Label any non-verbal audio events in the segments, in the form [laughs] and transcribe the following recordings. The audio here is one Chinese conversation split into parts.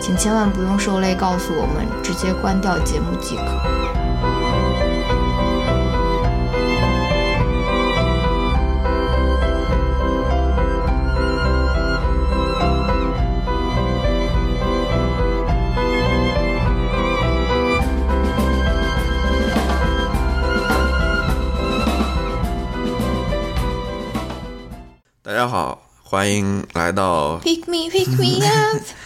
请千万不用受累告诉我们，直接关掉节目即可。大家好。欢迎来到 Pick me, pick me up。[laughs]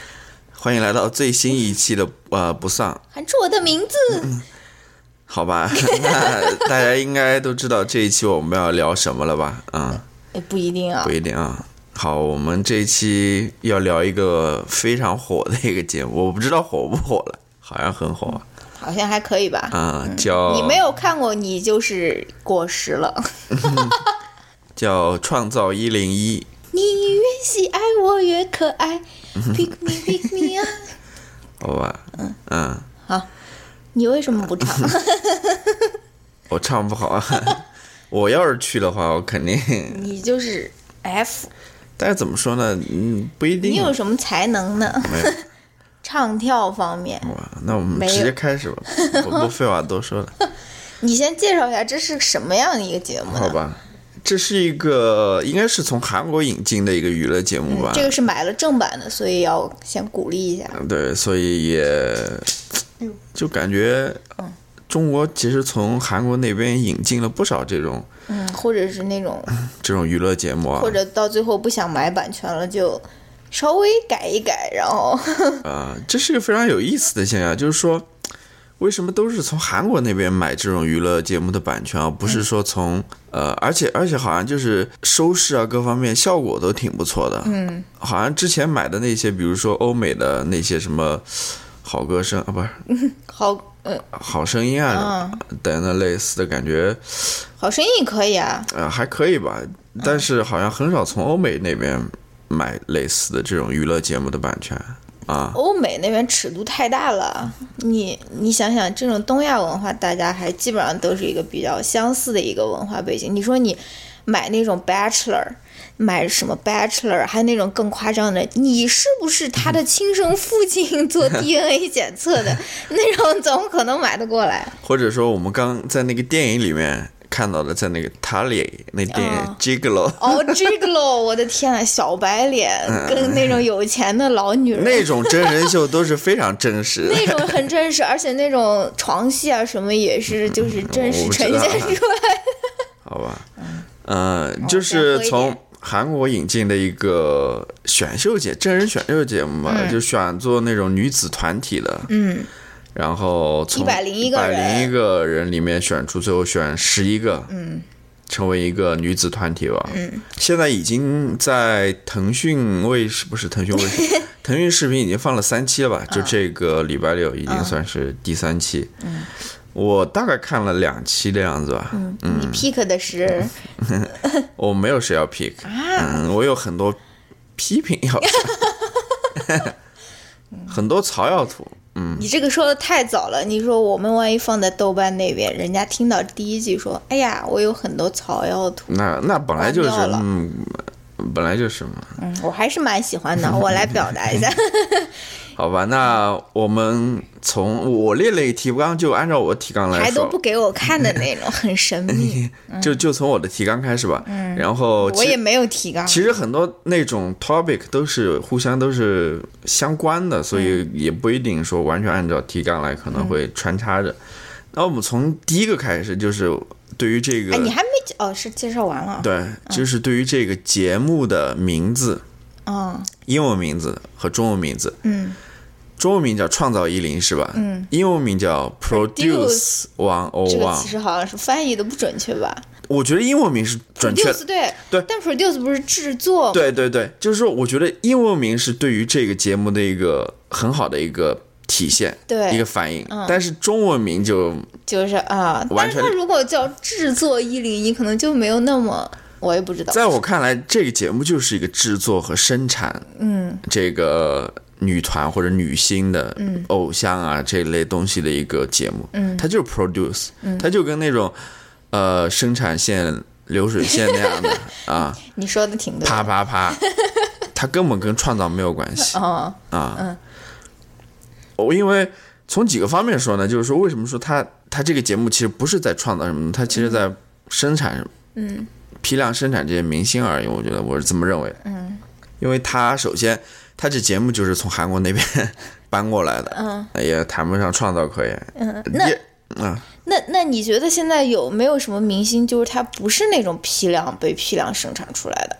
欢迎来到最新一期的呃不丧，喊出我的名字。好吧，[laughs] 那大家应该都知道这一期我们要聊什么了吧？嗯，不一定啊，不一定啊。好，我们这一期要聊一个非常火的一个节目，我不知道火不火了，好像很火，好像还可以吧？嗯，叫你没有看过，你就是过时了。[laughs] 叫创造一零一。你越喜爱我越可爱，[laughs] Pick me, pick me 好吧，嗯嗯，好，你为什么不唱？[laughs] 我唱不好啊，[laughs] 我要是去的话，我肯定。[laughs] 你就是 F。但是怎么说呢？嗯，不一定。你有什么才能呢？唱跳方面。哇，那我们直接开始吧，我不废话多说了。你先介绍一下这是什么样的一个节目？好吧。这是一个应该是从韩国引进的一个娱乐节目吧？这个是买了正版的，所以要先鼓励一下。对，所以也就感觉，中国其实从韩国那边引进了不少这种，嗯，或者是那种 [laughs] 这种娱乐节目啊，或者到最后不想买版权了，就稍微改一改，然后 [laughs] 啊，这是一个非常有意思的现象，就是说。为什么都是从韩国那边买这种娱乐节目的版权啊不是说从呃，而且而且好像就是收视啊各方面效果都挺不错的。嗯，好像之前买的那些，比如说欧美的那些什么好歌声啊，不是 [laughs] 好呃好声音啊等等类似的感觉。好声音可以啊。呃，还可以吧，但是好像很少从欧美那边买类似的这种娱乐节目的版权。啊，欧美那边尺度太大了，你你想想，这种东亚文化，大家还基本上都是一个比较相似的一个文化背景。你说你买那种 Bachelor，买什么 Bachelor，还有那种更夸张的，你是不是他的亲生父亲做 [laughs] DNA 检测的那种，怎么可能买得过来？或者说，我们刚在那个电影里面。看到的在那个塔里那电影 Gigolo 哦 Gigolo [laughs] 我的天啊小白脸跟那种有钱的老女人。那种真人秀都是非常真实。的 [laughs] 那种很真实而且那种床戏啊什么也是就是真实呈现出来。好吧。嗯。就是从韩国引进的一个选秀节真人选秀节目嘛就选做那种女子团体的嗯。然后从一百零一个人，里面选出，最后选十一个，嗯，成为一个女子团体吧。嗯，现在已经在腾讯卫视，不是腾讯卫视，[laughs] 腾讯视频已经放了三期了吧？就这个礼拜六已经算是第三期。嗯，我大概看了两期的样子吧。嗯，你 pick 的是？[laughs] [laughs] 我没有谁要 pick，嗯，我有很多批评要，很多槽要吐。嗯，你这个说的太早了。你说我们万一放在豆瓣那边，人家听到第一句说：“哎呀，我有很多草药图。”那那本来就是，嗯，本来就是嘛。嗯，我还是蛮喜欢的，[laughs] 我来表达一下。好吧，那我们从我列了一个提纲，就按照我的提纲来说，还都不给我看的那种，很神秘。[laughs] 就就从我的提纲开始吧。嗯。然后我也没有提纲。其实很多那种 topic 都是互相都是相关的，所以也不一定说完全按照提纲来，可能会穿插着。那我们从第一个开始，就是对于这个，哎，你还没哦，是介绍完了。对，就是对于这个节目的名字，嗯英文名字和中文名字。嗯中文名叫创造一零是吧？嗯，英文名叫 Produce One O 这个 One 其。实好像是翻译的不准确吧我觉得英文名是准确的。？produce 对对但 produce 不是制作？对对对，就是说，我觉得英文名是对于这个节目的一个很好的一个体现，对一个反应。但是中文名就就是啊，但完全是它如果叫制作一零一，可能就没有那么，我也不知道。在我看来，这个节目就是一个制作和生产，嗯这个女团或者女星的偶像啊、这类东西的一个节目。嗯它就是 produce，、嗯它就跟那种呃生产线、流水线那样的 [laughs] 啊，你说的挺对。啪啪啪，[laughs] 它根本跟创造没有关系哦，啊。嗯我因为从几个方面说呢，就是说为什么说它它这个节目其实不是在创造什么呢？它其实在生产，嗯批量生产这些明星而已。我觉得我是这么认为的。嗯因为他首先，他这节目就是从韩国那边 [laughs] 搬过来的，嗯也谈不上创造可言。嗯，那也啊，那那你觉得现在有没有什么明星，就是他不是那种批量被批量生产出来的？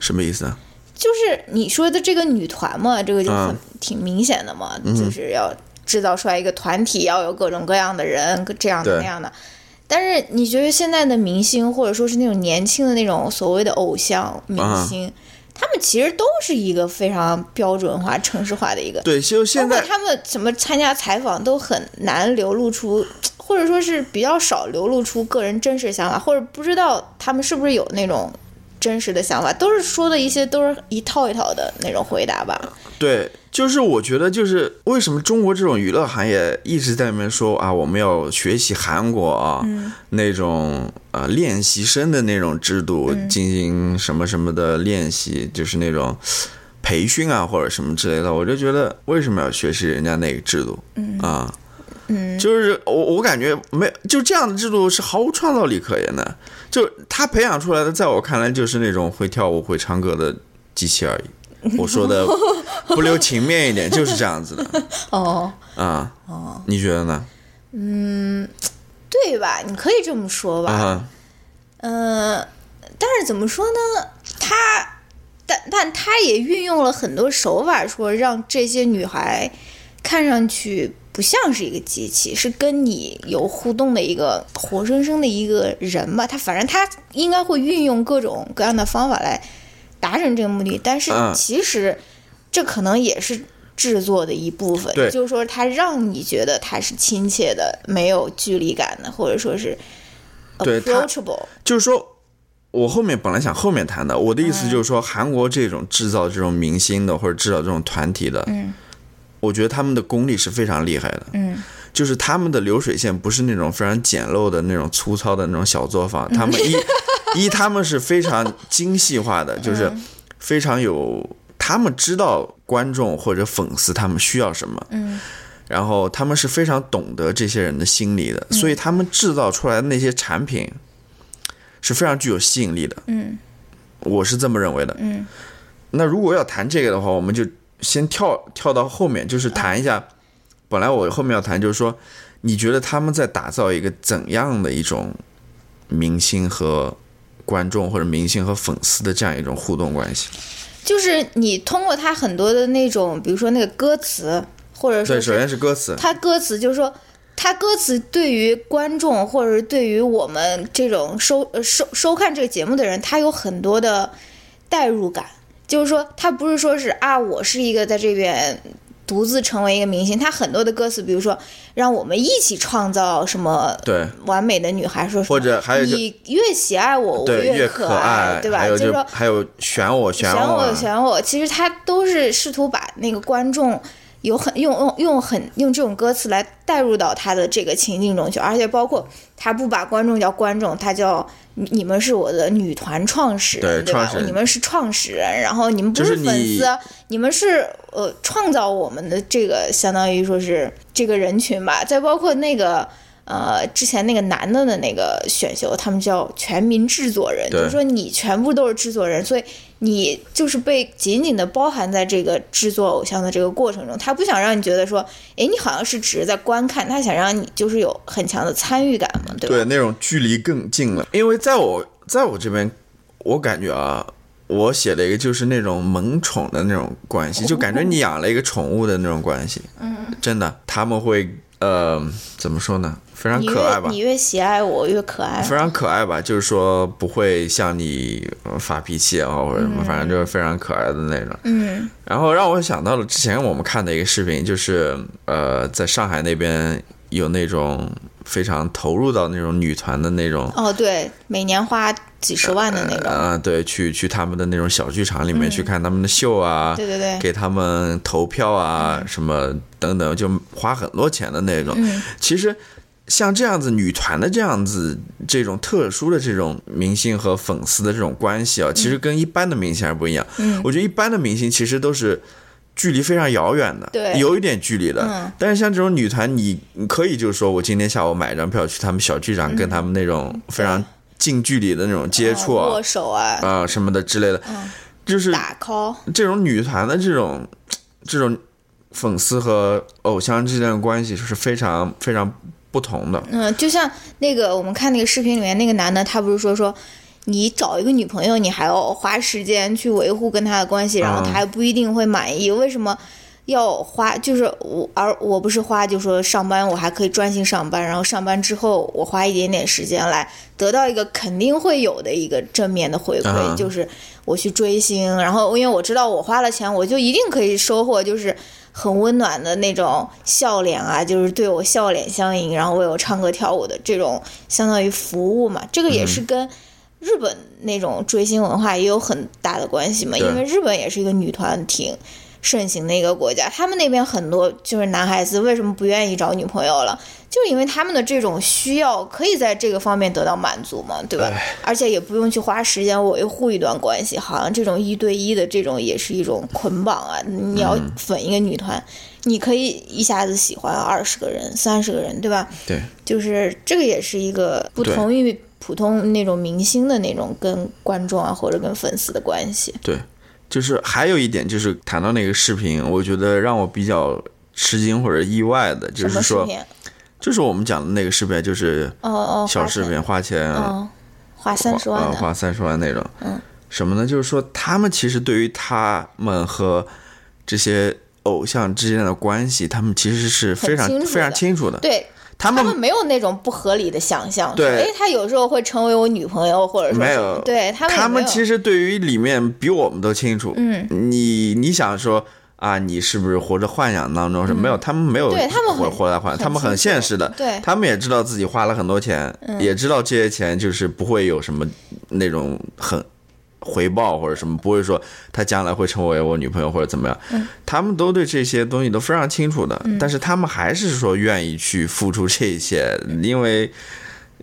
什么意思啊？就是你说的这个女团嘛，这个就很、嗯挺明显的嘛，就是要制造出来一个团体，要有各种各样的人，这样的那样的。但是你觉得现在的明星，或者说是那种年轻的那种所谓的偶像明星，他们其实都是一个非常标准化、城市化的一个。对，就现在他们怎么参加采访都很难流露出，[tsk] 或者说是比较少流露出个人真实想法，或者不知道他们是不是有那种真实的想法，都是说的一些都是一套一套的那种回答吧。对，就是我觉得就是为什么中国这种娱乐行业一直在那边说啊，我们要学习韩国啊、那种呃练习生的那种制度，进行什么什么的练习，就是那种。培训啊，或者什么之类的，我就觉得为什么要学习人家那个制度？嗯啊，嗯，就是我我感觉没就这样的制度是毫无创造力可言的，就他培养出来的，在我看来就是那种会跳舞会唱歌的机器而已。我说的不留情面一点，就是这样子的 [laughs] 哦，啊。哦，你觉得呢？嗯对吧？你可以这么说吧。啊，嗯、但是怎么说呢？他，但但他也运用了很多手法，说让这些女孩看上去不像是一个机器，是跟你有互动的一个活生生的一个人吧。他反正他应该会运用各种各样的方法来达成这个目的，但是嗯其实这可能也是。制作的一部分，对就是说，他让你觉得他是亲切的，没有距离感的，或者说是 approachable。就是说，我后面本来想后面谈的，我的意思就是说，韩国这种制造这种明星的或者制造这种团体的，嗯我觉得他们的功力是非常厉害的。嗯就是他们的流水线不是那种非常简陋的那种粗糙的那种小作坊，他们一 [laughs] 一他们是非常精细化的，就是非常有，他们知道观众或者粉丝他们需要什么，嗯。然后他们是非常懂得这些人的心理的，所以他们制造出来的那些产品是非常具有吸引力的，嗯。我是这么认为的。嗯。那如果要谈这个的话，我们就先跳跳到后面，就是谈一下。本来我后面要谈，就是说，你觉得他们在打造一个怎样的一种明星和观众，或者明星和粉丝的这样一种互动关系？就是你通过他很多的那种，比如说那个歌词，或者说对，首先是歌词，他歌词，就是说他歌词对于观众或者是对于我们这种收呃收收看这个节目的人，他有很多的代入感。就是说，他不是说是啊，我是一个在这边独自成为一个明星，他很多的歌词，比如说让我们一起创造什么对。完美的女孩，说或者还有你越喜爱我，我，越可爱，对吧？还有就是说还有选我选选我我，选我，其实他都是试图把那个观众有很用用用很用这种歌词来带入到他的这个情境中去，而且包括他不把观众叫观众，他叫你你们是我的女团创始人，对吧创始？人你们是创始人，然后你们不就是是粉你丝，你们是呃创造我们的这个相当于说是这个人群吧，再包括那个。呃，之前那个男的的那个选秀，他们叫全民制作人，就是说你全部都是制作人，所以你就是被紧紧的包含在这个制作偶像的这个过程中。他不想让你觉得说，哎，你好像是只是在观看，他想让你就是有很强的参与感嘛，对吧？对，那种距离更近了。因为在我在我这边，我感觉啊，我写了一个就是那种萌宠的那种关系，就感觉你养了一个宠物的那种关系。嗯，真的，他们会呃，怎么说呢？非常可爱吧？你越喜爱我越可爱。非常可爱吧？就是说不会向你发脾气啊，或者什么，反正就是非常可爱的那种。嗯。然后让我想到了之前我们看的一个视频，就是呃，在上海那边有那种非常投入到那种女团的那种。哦，对，每年花几十万的那个。啊，对，去去他们的那种小剧场里面去看他们的秀啊。对对对。给他们投票啊，什么等等，就花很多钱的那种。嗯。其实。像这样子女团的这样子这种特殊的这种明星和粉丝的这种关系啊，其实跟一般的明星还不一样。嗯，我觉得一般的明星其实都是距离非常遥远的，对，有一点距离的。嗯，但是像这种女团，你可以就是说我今天下午买一张票去他们小剧场，跟他们那种非常近距离的那种接触啊，握手啊，啊什么的之类的，就是打 call 这种女团的这种这种粉丝和偶像之间的关系，就是非常非常。不同的，嗯，就像那个我们看那个视频里面那个男的，他不是说说，你找一个女朋友，你还要花时间去维护跟她的关系，然后她还不一定会满意，为什么要花？就是我，而我不是花，就说上班我还可以专心上班，然后上班之后我花一点点时间来得到一个肯定会有的一个正面的回馈，就是我去追星，然后因为我知道我花了钱，我就一定可以收获，就是。很温暖的那种笑脸啊，就是对我笑脸相迎，然后为我唱歌跳舞的这种相当于服务嘛。这个也是跟日本那种追星文化也有很大的关系嘛，因为日本也是一个女团挺盛行的一个国家，他们那边很多就是男孩子为什么不愿意找女朋友了？就是因为他们的这种需要可以在这个方面得到满足嘛，对吧？而且也不用去花时间维护一段关系，好像这种一对一的这种也是一种捆绑啊。你要粉一个女团，你可以一下子喜欢二十个人、三十个人，对吧？对，就是这个也是一个不同于普通那种明星的那种跟观众啊或者跟粉丝的关系。对，就是还有一点就是谈到那个视频，我觉得让我比较吃惊或者意外的，就是说。就是我们讲的那个视频，就是哦哦，小视频花钱，花三十万，花三十万那种。嗯，什么呢？就是说他们其实对于他们和这些偶像之间的关系，他们其实是非常非常清楚的。对，他们没有那种不合理的想象。对，哎，他有时候会成为我女朋友，或者没有。对他们，他们其实对于里面比我们都清楚。嗯，你你想说。啊，你是不是活着幻想当中是没有？他们没有对他们活活在幻，他们很现实的。对，他们也知道自己花了很多钱，也知道这些钱就是不会有什么那种很回报或者什么，不会说他将来会成为我女朋友或者怎么样。他们都对这些东西都非常清楚的，但是他们还是说愿意去付出这些，因为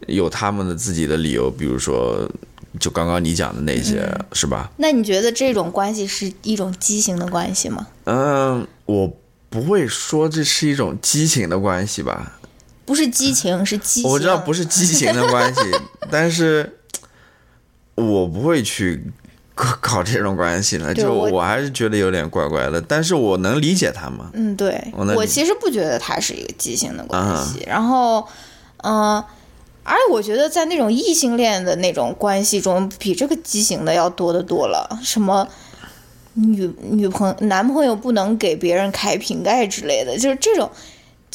有他们的自己的理由，比如说。就刚刚你讲的那些，是吧？那你觉得这种关系是一种畸形的关系吗？嗯，我不会说这是一种畸形的关系吧。不是激情，是畸形。我知道不是畸形的关系，[laughs] 但是我不会去搞这种关系了。就我还是觉得有点怪怪的，但是我能理解他们。嗯，对，我其实不觉得他是一个畸形的关系。然后，嗯。而我觉得在那种异性恋的那种关系中，比这个畸形的要多得多了。什么女女朋友、男朋友不能给别人开瓶盖之类的，就是这种，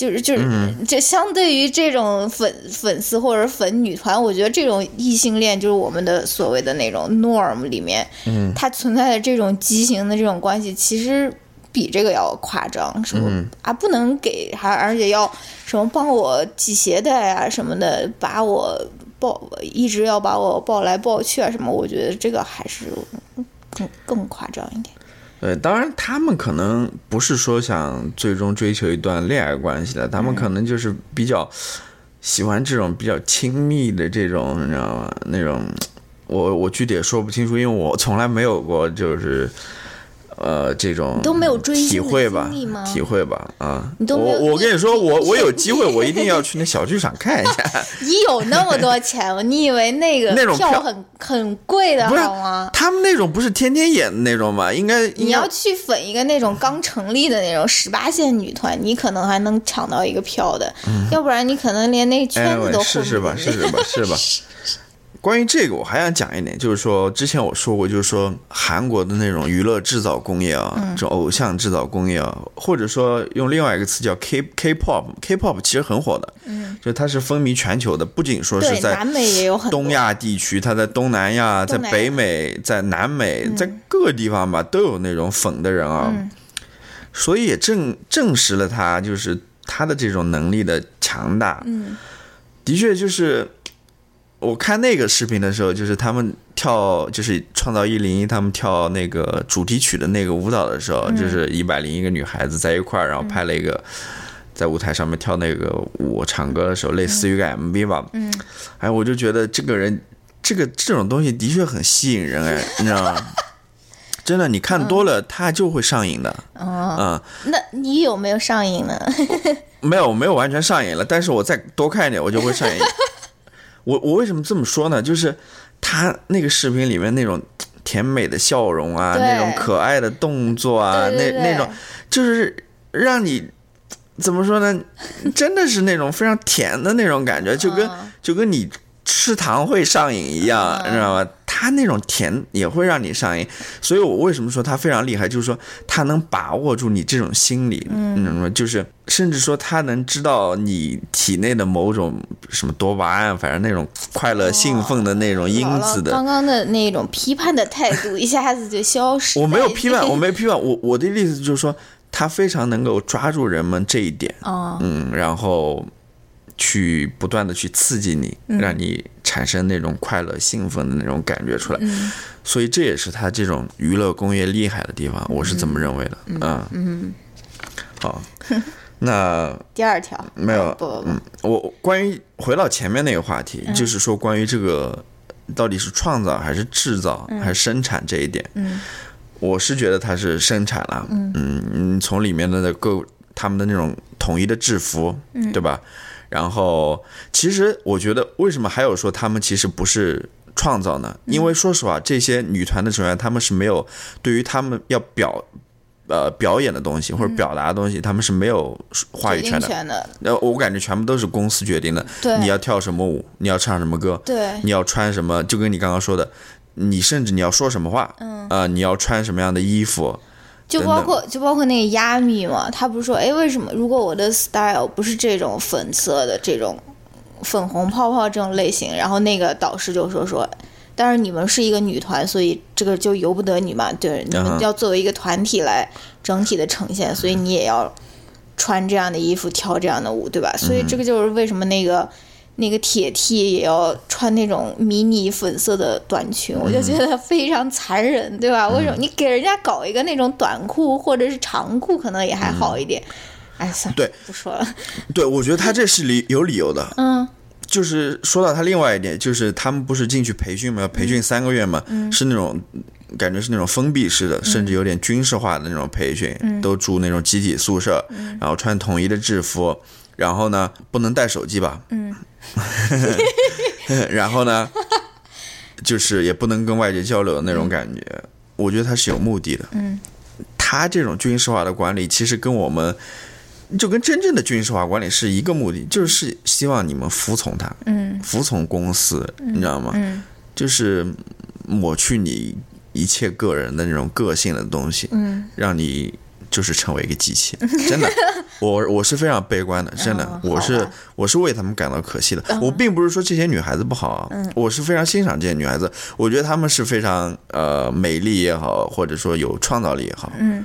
就是就是，这相对于这种粉粉丝或者粉女团，我觉得这种异性恋就是我们的所谓的那种 norm 里面，嗯，它存在的这种畸形的这种关系，其实。比这个要夸张，是不啊？不能给，还而且要什么帮我系鞋带啊什么的，把我抱，一直要把我抱来抱去啊什么？我觉得这个还是更更夸张一点。对，当然他们可能不是说想最终追求一段恋爱关系的，他们可能就是比较喜欢这种比较亲密的这种，你知道吗？那种我我具体也说不清楚，因为我从来没有过就是。呃这种都没有追体会吧体会吧啊！你都我我跟你说，我我有机会，[laughs] 我一定要去那小剧场看一下。[laughs] 你有那么多钱吗？你以为那个那种票很很贵的好吗？他们那种不是天天演的那种吗？应该你要去粉一个那种刚成立的那种十八线女团，你可能还能抢到一个票的，要不然你可能连那圈子哎，都试试吧，试试吧，是吧？关于这个，我还想讲一点，就是说，之前我说过，就是说韩国的那种娱乐制造工业啊，嗯这种偶像制造工业啊，或者说用另外一个词叫 K K pop，K pop 其实很火的，嗯，就它是风靡全球的，不仅说是在美也有很东亚地区，它在东南亚、在北美、在南美，在各个地方吧，都有那种粉的人啊，所以也证证实了他就是他的这种能力的强大。嗯，的确就是我看那个视频的时候，就是他们跳，就是创造一零一他们跳那个主题曲的那个舞蹈的时候，就是一百零一个女孩子在一块儿，然后拍了一个。在舞台上面跳那个舞、唱歌的时候，类似于个 MV 吧。嗯，哎，我就觉得这个人，这个这种东西的确很吸引人，哎，[laughs] 你知道吗？真的，你看多了，他就会上瘾的。哦，嗯，那你有没有上瘾呢？[laughs] 没有，我没有完全上瘾了，但是我再多看一点，我就会上瘾。我我为什么这么说呢？就是他那个视频里面那种甜美的笑容啊，那种可爱的动作啊，对对对那那种就是让你怎么说呢？真的是那种非常甜的那种感觉，就跟、嗯就跟你吃糖会上瘾一样，嗯你知道吗？他那种甜也会让你上瘾，所以我为什么说他非常厉害，就是说他能把握住你这种心理，嗯你知道吗？就是甚至说他能知道你体内的某种什么多巴胺，反正那种快乐、兴奋的那种因子的。刚刚的那种批判的态度一下子就消失。[laughs] 我没有批判，我没有批判，我我的意思就是说，他非常能够抓住人们这一点，哦，嗯，然后去不断的去刺激你，让你产生那种快乐、兴奋的那种感觉出来。所以这也是他这种娱乐工业厉害的地方，我是这么认为的。嗯。嗯，好，[laughs] 那 [laughs] 第二条。没有不不不，嗯，我关于回到前面那个话题，就是说关于这个到底是创造还是制造还是生产这一点，嗯，我是觉得它是生产了，嗯。嗯，从里面的那各他们的那种统一的制服，嗯。对吧？然后其实我觉得为什么还有说他们其实不是创造呢？嗯因为说实话，这些女团的成员他们是没有对于他们要表。呃，表演的东西或者表达的东西，他们是没有话语权的。定权的，呃，我感觉全部都是公司决定的。对你要跳什么舞，你要唱什么歌，对你要穿什么，就跟你刚刚说的，你甚至你要说什么话，嗯，呃，你要穿什么样的衣服，就包括就包括那个亚米嘛，他不是说，哎，为什么如果我的 style 不是这种粉色的这种粉红泡泡这种类型，然后那个导师就说说，但是你们是一个女团，所以这个就由不得你嘛，对，你们要作为一个团体来整体的呈现，所以你也要穿这样的衣服，跳这样的舞，对吧？所以这个就是为什么那个。那个铁 T 也要穿那种迷你粉色的短裙，我就觉得非常残忍，对吧？为什么？你给人家搞一个那种短裤或者是长裤，可能也还好一点？哎，算了，对，不说了。对我觉得他这是理有理由的，嗯，就是说到他另外一点，就是他们不是进去培训吗？培训三个月嘛，是那种感觉是那种封闭式的，甚至有点军事化的那种培训，都住那种集体宿舍，然后穿统一的制服，然后呢不能带手机吧，嗯，[laughs] 然后呢就是也不能跟外界交流的那种感觉，我觉得他是有目的的，嗯，他这种军事化的管理其实跟我们。就跟真正的军事化管理是一个目的，就是希望你们服从他，嗯，服从公司，你知道吗？嗯，就是抹去你一切个人的那种个性的东西，嗯，让你就是成为一个机器。[laughs] 真的，我我是非常悲观的，真的，哦我是我是为他们感到可惜的。我并不是说这些女孩子不好啊，嗯我是非常欣赏这些女孩子，我觉得她们是非常呃美丽也好，或者说有创造力也好，嗯。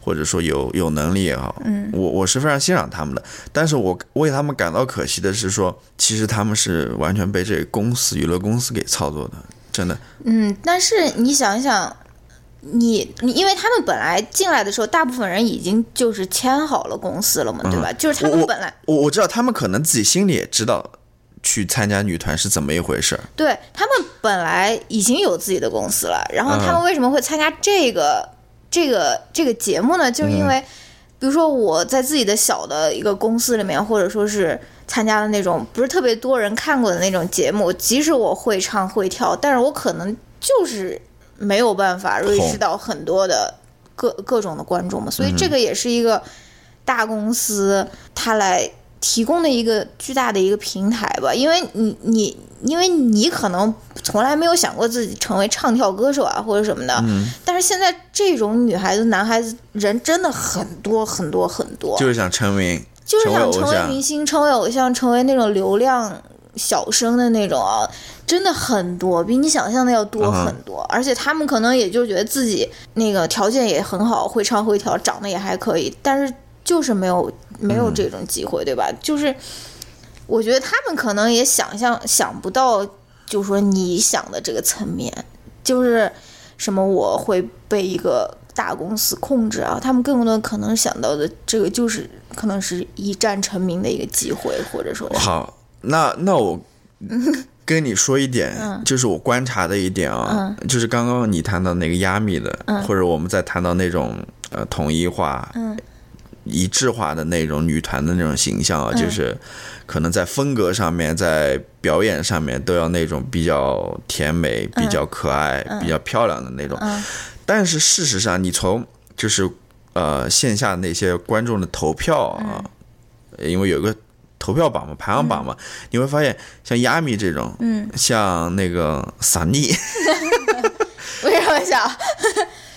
或者说有有能力也好，嗯，我我是非常欣赏她们的，但是我为她们感到可惜的是说，其实她们是完全被这个公司娱乐公司给操作的，真的。嗯，但是你想一想，你你，因为他们本来进来的时候，大部分人已经就是签好了公司了嘛，对吧？就是他们本来我我知道他们可能自己心里也知道，去参加女团是怎么一回事。对他们本来已经有自己的公司了，然后他嗯们为什么会参加这个这个这个节目呢，就是因为，比如说我在自己的小的一个公司里面，或者说是参加的那种不是特别多人看过的那种节目，即使我会唱会跳，但是我可能就是没有办法 reach 到很多的各各种的观众嘛，所以这个也是一个大公司它来提供的一个巨大的一个平台吧，因为你你因为你可能从来没有想过自己成为唱跳歌手啊或者什么的，但是现在这种女孩子、男孩子人真的很多很多很多，就是想成名，就是想成成为明星、成为偶像、成为那种流量小生的那种啊，真的很多，比你想象的要多很多。而且他们可能也就觉得自己那个条件也很好，会唱会跳，长得也还可以，但是就是没有没有这种机会，对吧？就是我觉得他们可能也想象想不到，就是说你想的这个层面，就是什么我会被一个大公司控制啊，他们更多可能想到的这个就是可能是一战成名的一个机会，或者说好，那那我 [laughs] 跟你说一点，嗯。就是我观察的一点啊，就是刚刚你谈到那个亚米的，嗯。或者我们在谈到那种呃统一化、一致化的那种女团的那种形象嗯。啊，就是可能在风格上面，在表演上面都要那种比较甜美、比较可爱、比较漂亮的那种。嗯。但是事实上，你从就是呃线下那些观众的投票啊，因为有个投票榜嘛，排行榜嘛，你会发现像亚米这种，嗯，像那个萨尼，[laughs] 为什么想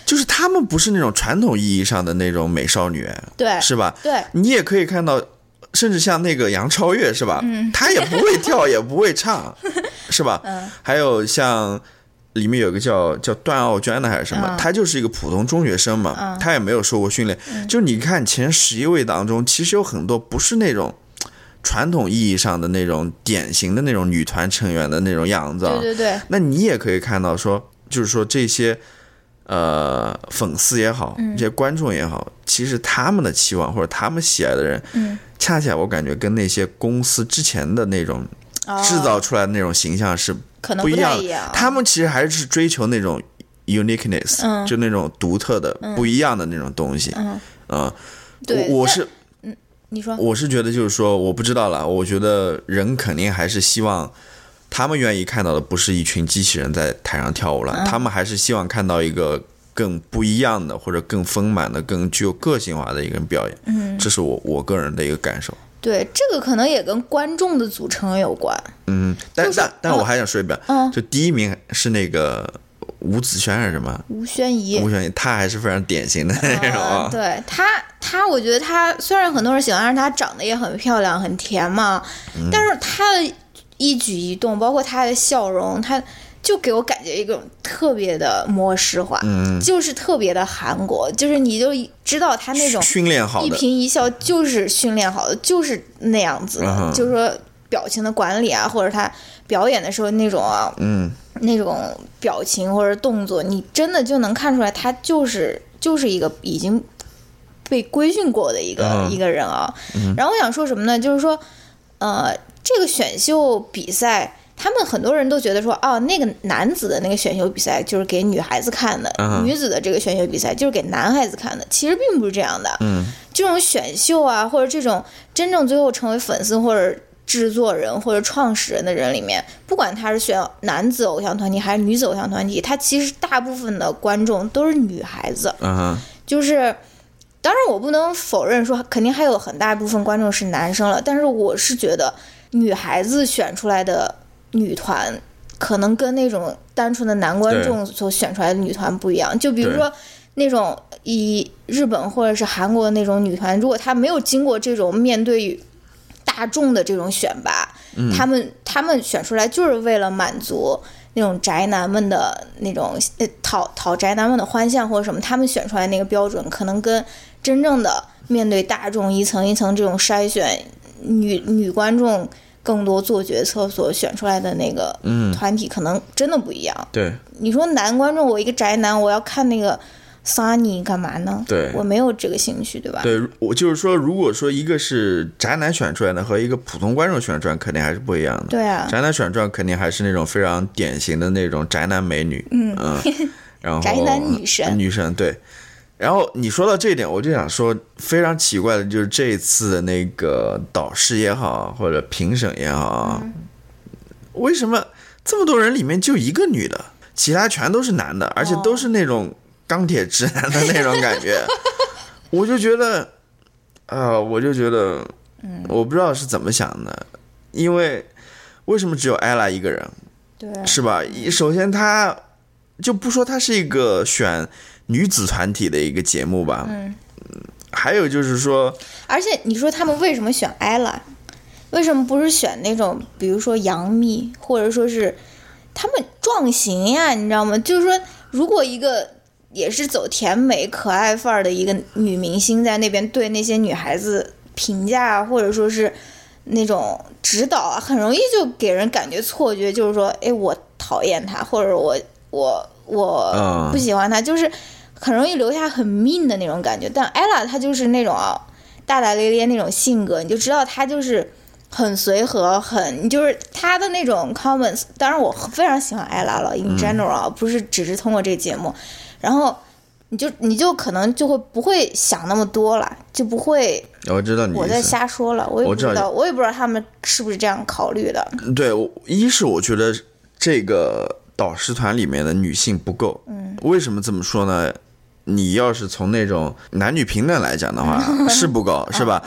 就是他们不是那种传统意义上的那种美少女，对是吧？对你也可以看到，甚至像那个杨超越是吧？嗯，她也不会跳，也不会唱，[laughs] 是吧？嗯，还有像里面有个叫叫段奥娟的还是什么，嗯她就是一个普通中学生嘛，她也没有受过训练。就是你看前十一位当中，其实有很多不是那种。传统意义上的那种典型的那种女团成员的那种样子啊，对对对，那你也可以看到说，就是说这些呃粉丝也好，嗯。这些观众也好，其实他们的期望或者他们喜爱的人，嗯，恰恰我感觉跟那些公司之前的那种哦。制造出来的那种形象是不一样的。他们其实还是追求那种 uniqueness，、嗯。就那种独特的、不一样的那种东西。嗯。啊我我是你说我是觉得就是说，我不知道了。我觉得人肯定还是希望，他们愿意看到的不是一群机器人在台上跳舞了，他们还是希望看到一个更不一样的，或者更丰满的、更具有个性化的一个表演。嗯，这是我我个人的一个感受。对这个可能也跟观众的组成有关，嗯，但就是但但我还想说一遍，嗯就第一名是那个吴子轩还是什么？吴宣仪，吴宣仪，他还是非常典型的那种对她，她我觉得她虽然很多人喜欢，但是她长得也很漂亮，很甜嘛。嗯但是她的一举一动，包括她的笑容，她就给我感觉一种特别的模式化，嗯就是特别的韩国，就是你就知道她那种训练好一，颦一笑就是训练好的，就是那样子的，嗯就是说表情的管理啊，或者她表演的时候那种啊，嗯，那种表情或者动作，你真的就能看出来，他就是就是一个已经被规训过的一个、嗯一个人啊。然后我想说什么呢？就是说，呃，这个选秀比赛。他们很多人都觉得说，哦，那个男子的那个选秀比赛就是给女孩子看的，嗯女子的这个选秀比赛就是给男孩子看的。其实并不是这样的。嗯，这种选秀啊，或者这种真正最后成为粉丝或者制作人或者创始人的人里面，不管他是选男子偶像团体还是女子偶像团体，他其实大部分的观众都是女孩子。嗯哼，就是，当然我不能否认说肯定还有很大一部分观众是男生了，但是我是觉得女孩子选出来的女团。可能跟那种单纯的男观众所选出来的女团不一样，就比如说那种以日本或者是韩国的那种女团，如果她没有经过这种面对大众的这种选拔，他们他们选出来就是为了满足那种宅男们的那种呃讨讨宅男们的欢笑或者什么，他们选出来那个标准，可能跟真正的面对大众一层一层这种筛选女女观众更多做决策所选出来的那个团体，可能真的不一样。对。你说男观众，我一个宅男，我要看那个 Sunny 干嘛呢？对。我没有这个兴趣，对吧？对，我就是说，如果说一个是宅男选出来的和一个普通观众选出来，肯定还是不一样的。对啊，宅男选出来肯定还是那种非常典型的那种宅男美女，嗯。[laughs] 然后宅男女神。女神对，然后你说到这一点，我就想说非常奇怪的，就是这一次的那个导师也好，或者评审也好啊，为什么这么多人里面就一个女的，其他全都是男的，而且都是那种钢铁直男的那种感觉，[laughs] 我就觉得，啊、我就觉得，我不知道是怎么想的，因为为什么只有艾拉一个人？对，是吧？首先，他就不说他是一个选女子团体的一个节目吧，嗯，还有就是说，而且你说他们为什么选 ella？为什么不是选那种，比如说杨幂，或者说是他们撞型呀？你知道吗？就是说，如果一个也是走甜美可爱范儿的一个女明星在那边对那些女孩子评价，或者说是那种指导啊，很容易就给人感觉错觉，就是说，哎，我讨厌她，或者我我我嗯不喜欢她，就是很容易留下很 mean 的那种感觉。但 ella 她就是那种啊，大大咧咧那种性格，你就知道她就是很随和，很就是她的那种 comments。当然，我非常喜欢 ella 了，in general，、啊不是只是通过这个节目，然后。你就你就可能就会不会想那么多了，就不会我知道你我在。瞎说了，我也我知道不知道，我也不知道他们是不是这样考虑的。对，一是我觉得这个导师团里面的女性不够，嗯，为什么这么说呢？你要是从那种男女平等来讲的话，[laughs] 是不够，是吧？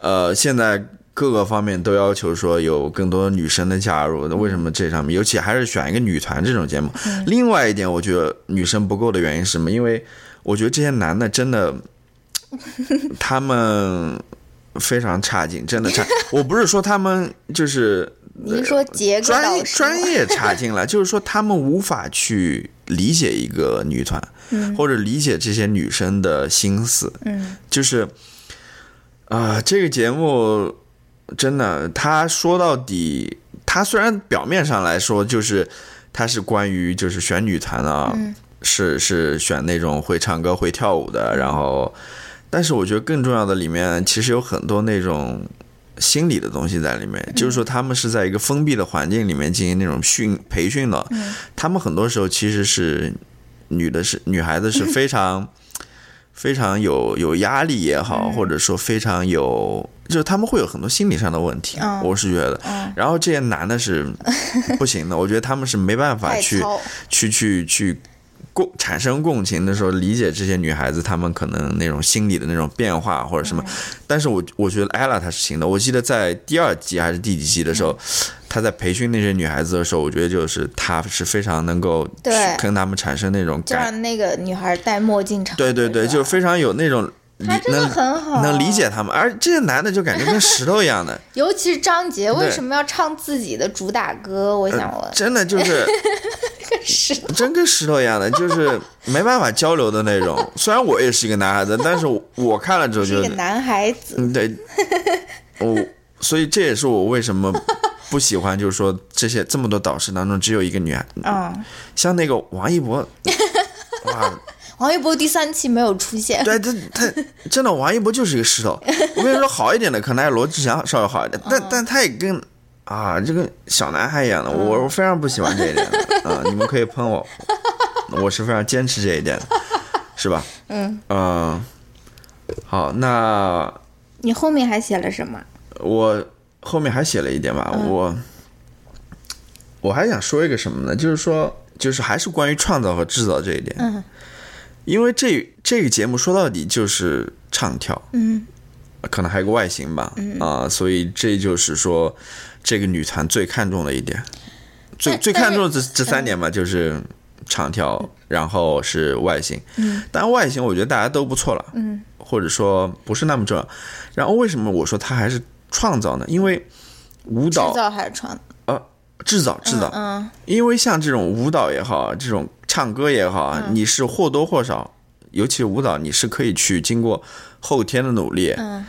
呃，现在各个方面都要求说有更多女生的加入，那为什么这上面，尤其还是选一个女团这种节目？另外一点，我觉得女生不够的原因是什么？因为我觉得这些男的真的，[laughs] 他们非常差劲，真的差。[laughs] 我不是说他们就是您说杰克专业专业差劲了，[laughs] 就是说他们无法去理解一个女团，或者理解这些女生的心思，嗯，就是啊、这个节目真的，他说到底，他虽然表面上来说就是他是关于就是选女团啊，是是选那种会唱歌会跳舞的，然后，但是我觉得更重要的里面其实有很多那种。心理的东西在里面，就是说他们是在一个封闭的环境里面进行那种训培训的，他们很多时候其实是女的是女孩子是非常非常有有压力也好，或者说非常有，就是他们会有很多心理上的问题，嗯。我是觉得。然后这些男的是不行的，我觉得他们是没办法去，去去去共产生共情的时候，理解这些女孩子她们可能那种心理的那种变化或者什么。嗯但是我我觉得艾拉她是行的，我记得在第二季还是第几季的时候，她在培训那些女孩子的时候，我觉得就是她是非常能够去跟她们产生那种就感。让那个女孩戴墨镜。对对对，就非常有那种理她真的很好能理解他们，而这些男的就感觉跟石头一样的，[laughs] 尤其是张杰，为什么要唱自己的主打歌？我想问，真的就是 [laughs] 是真跟石头一样的，就是没办法交流的那种。虽然我也是一个男孩子，但是我我看了之后就是一个男孩子，嗯，对，[laughs] 我所以这也是我为什么不喜欢，就是说这些这么多导师当中只有一个女孩，嗯，像那个王一博，哇，王一博第三期没有出现，对，他他 [laughs] 真的王一博就是一个石头。我跟你说，好一点的可能还有罗志祥稍微好一点，但但他也跟啊这个小男孩一样的，我我非常不喜欢这一点的 [laughs] 啊，你们可以喷我，我是非常坚持这一点的，[laughs] 是吧？嗯嗯、好，那你后面还写了什么？我后面还写了一点吧，我我还想说一个什么呢？就是说，就是还是关于创造和制造这一点。嗯因为这这个节目说到底就是唱跳，嗯。可能还有个外形吧，嗯。啊、所以这就是说这个女团最看重的一点，最最看重的这这三点嘛，就是唱跳，然后是外形，嗯，但外形我觉得大家都不错了，嗯，或者说不是那么重要。然后为什么我说她还是创造呢？因为舞蹈制蹈造还是创呃？制造制造，嗯。因为像这种舞蹈也好，这种唱歌也好，啊你是或多或少，尤其舞蹈，你是可以去经过后天的努力，嗯，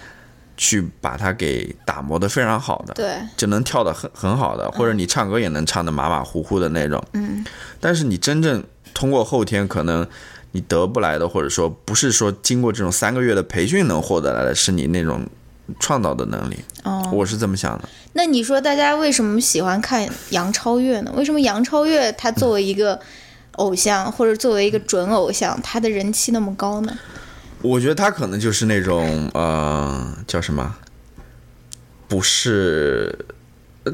去把它给打磨的非常好的，对，就能跳的很很好的，或者你唱歌也能唱的马马虎虎的那种。嗯但是你真正通过后天，可能你得不来的，或者说不是说经过这种三个月的培训能获得来的，是你那种创造的能力。哦，我是这么想的。那你说大家为什么喜欢看杨超越呢？为什么杨超越她作为一个偶像，或者作为一个准偶像，他的人气那么高呢？我觉得他可能就是那种呃，叫什么？不是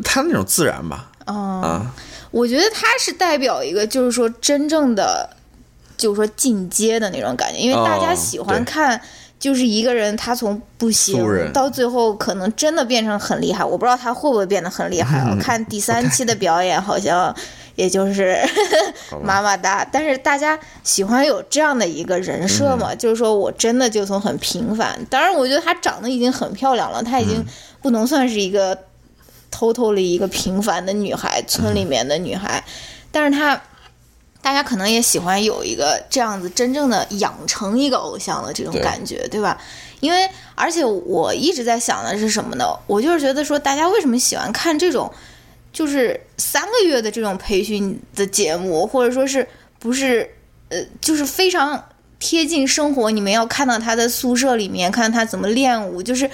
他那种自然吧？啊，我觉得他是代表一个，就是说真正的，就是说进阶的那种感觉，因为大家喜欢看，就是一个人他从不行到最后可能真的变成很厉害。我不知道他会不会变得很厉害。[laughs] 我看第三期的表演好像也就是 [laughs] 妈妈哒，但是大家喜欢有这样的一个人设嘛，就是说我真的就从很平凡。当然，我觉得她长得已经很漂亮了，她已经不能算是一个。偷偷的一个平凡的女孩，村里面的女孩，但是她，大家可能也喜欢有一个这样子真正的养成一个偶像的这种感觉，对吧？因为而且我一直在想的是什么呢？我就是觉得说，大家为什么喜欢看这种，就是三个月的这种培训的节目，或者说是不是呃，就是非常贴近生活，你们要看到他的宿舍里面，看他怎么练舞，就是。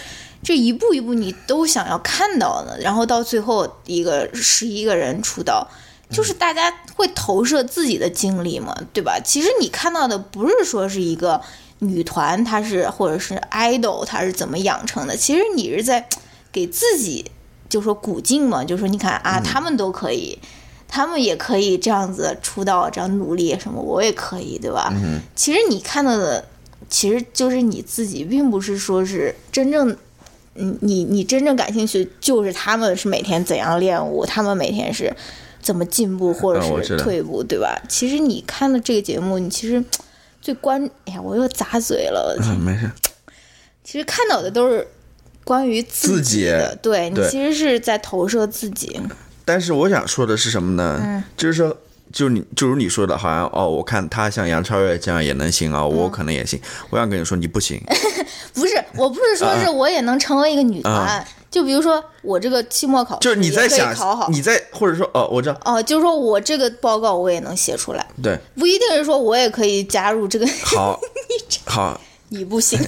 这一步一步你都想要看到的，然后到最后一个十一个人出道，就是大家会投射自己的经历嘛，对吧？其实你看到的不是说是一个女团，她是或者是 idol，她是怎么养成的？其实你是在给自己就说鼓劲嘛，就说你看啊，他们都可以，他们也可以这样子出道，这样努力什么，我也可以，对吧？其实你看到的其实就是你自己，并不是说是真正。你你你真正感兴趣就是他们是每天怎样练舞，他们每天是怎么进步或者是退步，对吧？其实你看的这个节目，你其实最关，哎呀，我又砸嘴了。嗯，没事。其实看到的都是关于自己的，对你其实是在投射自己。但是我想说的是什么呢？嗯，就是说。就你，就如你说的，好像哦，我看他像杨超越这样也能行啊，我可能也行。我想跟你说，你不行。[laughs] 不是，我不是说是我也能成为一个女团。就比如说我这个期末考试，就是你在想考好，你在或者说哦，我知道哦，就是说我这个报告我也能写出来。对，不一定是说我也可以加入这个。好，[laughs] 好，你不行。[laughs]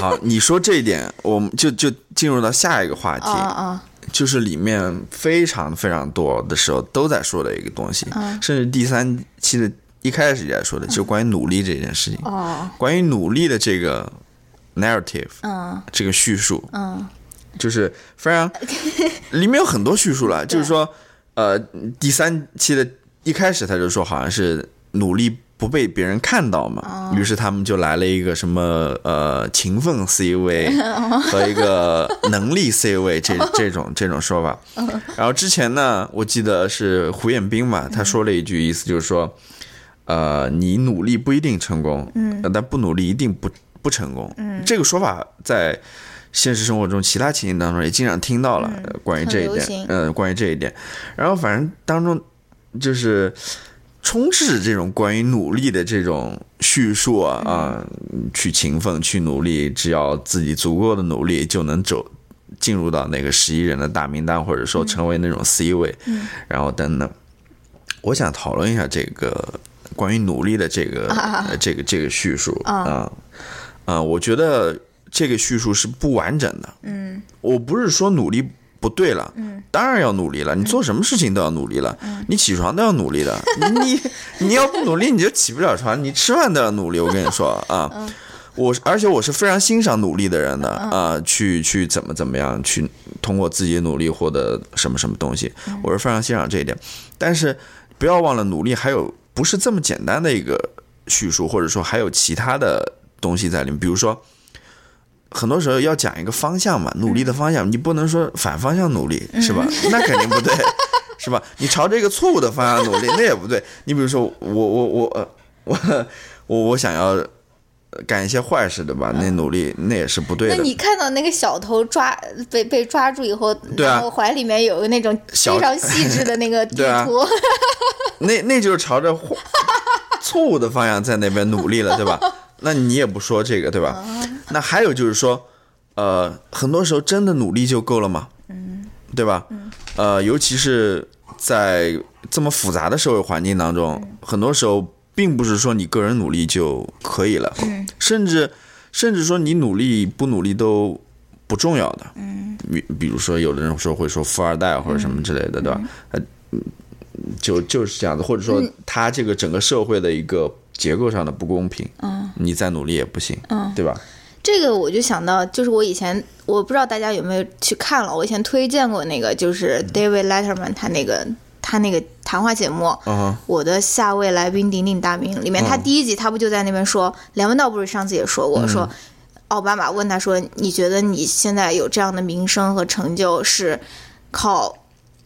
好，你说这一点，我们就就进入到下一个话题。啊啊。就是里面非常非常多的时候都在说的一个东西，甚至第三期的一开始也在说的，就关于努力这件事情。哦，关于努力的这个 narrative，嗯，这个叙述，嗯，就是非常 [laughs] 里面有很多叙述了，就是说，呃，第三期的一开始他就说好像是努力。不被别人看到嘛，于是他们就来了一个什么呃勤奋 C 位 [laughs] 和一个能力 C 位这这种这种说法。然后之前呢，我记得是胡彦斌嘛，他说了一句意思就是说，呃，你努力不一定成功，嗯，但不努力一定不不成功。嗯，这个说法在现实生活中其他情境当中也经常听到了，关于这一点，嗯，关于这一点。然后反正当中就是。充斥这种关于努力的这种叙述啊啊，去勤奋去努力，只要自己足够的努力，就能走进入到那个十一人的大名单，或者说成为那种 C 位，然后等等。我想讨论一下这个关于努力的这个这个这个叙述啊啊，我觉得这个叙述是不完整的。嗯，我不是说努力。不对了，嗯，当然要努力了。你做什么事情都要努力了，嗯，你起床都要努力的。[laughs] 你你要不努力，你就起不了床。你吃饭都要努力。我跟你说 [laughs] 啊，我而且我是非常欣赏努力的人的啊，去去怎么怎么样，去通过自己努力获得什么什么东西，我是非常欣赏这一点。但是不要忘了，努力还有不是这么简单的一个叙述，或者说还有其他的东西在里面，比如说。很多时候要讲一个方向嘛，努力的方向，你不能说反方向努力，是吧？[laughs] 那肯定不对，是吧？你朝这个错误的方向努力，那也不对。你比如说，我我我我我我想要干一些坏事，对吧？那努力那也是不对的。那你看到那个小偷抓被被抓住以后，对啊，我怀里面有个那种非常细致的那个 [laughs] 地图，那那就是朝着错误的方向在那边努力了，对吧？那你也不说这个，对吧？那还有就是说，呃，很多时候真的努力就够了吗？嗯，对吧？嗯，呃，尤其是在这么复杂的社会环境当中，很多时候并不是说你个人努力就可以了，嗯，甚至甚至说你努力不努力都不重要的，嗯，比比如说有的人说会说富二代或者什么之类的，对吧？呃，就就是这样子，或者说他这个整个社会的一个。结构上的不公平，嗯，你再努力也不行，嗯，对吧？这个我就想到，就是我以前我不知道大家有没有去看了，我以前推荐过那个，就是 David Letterman 他那个他那个谈话节目，嗯，我的下位来宾鼎鼎大名里面，他第一集他不就在那边说，梁文道不是上次也说过，说奥巴马问他说，你觉得你现在有这样的名声和成就是靠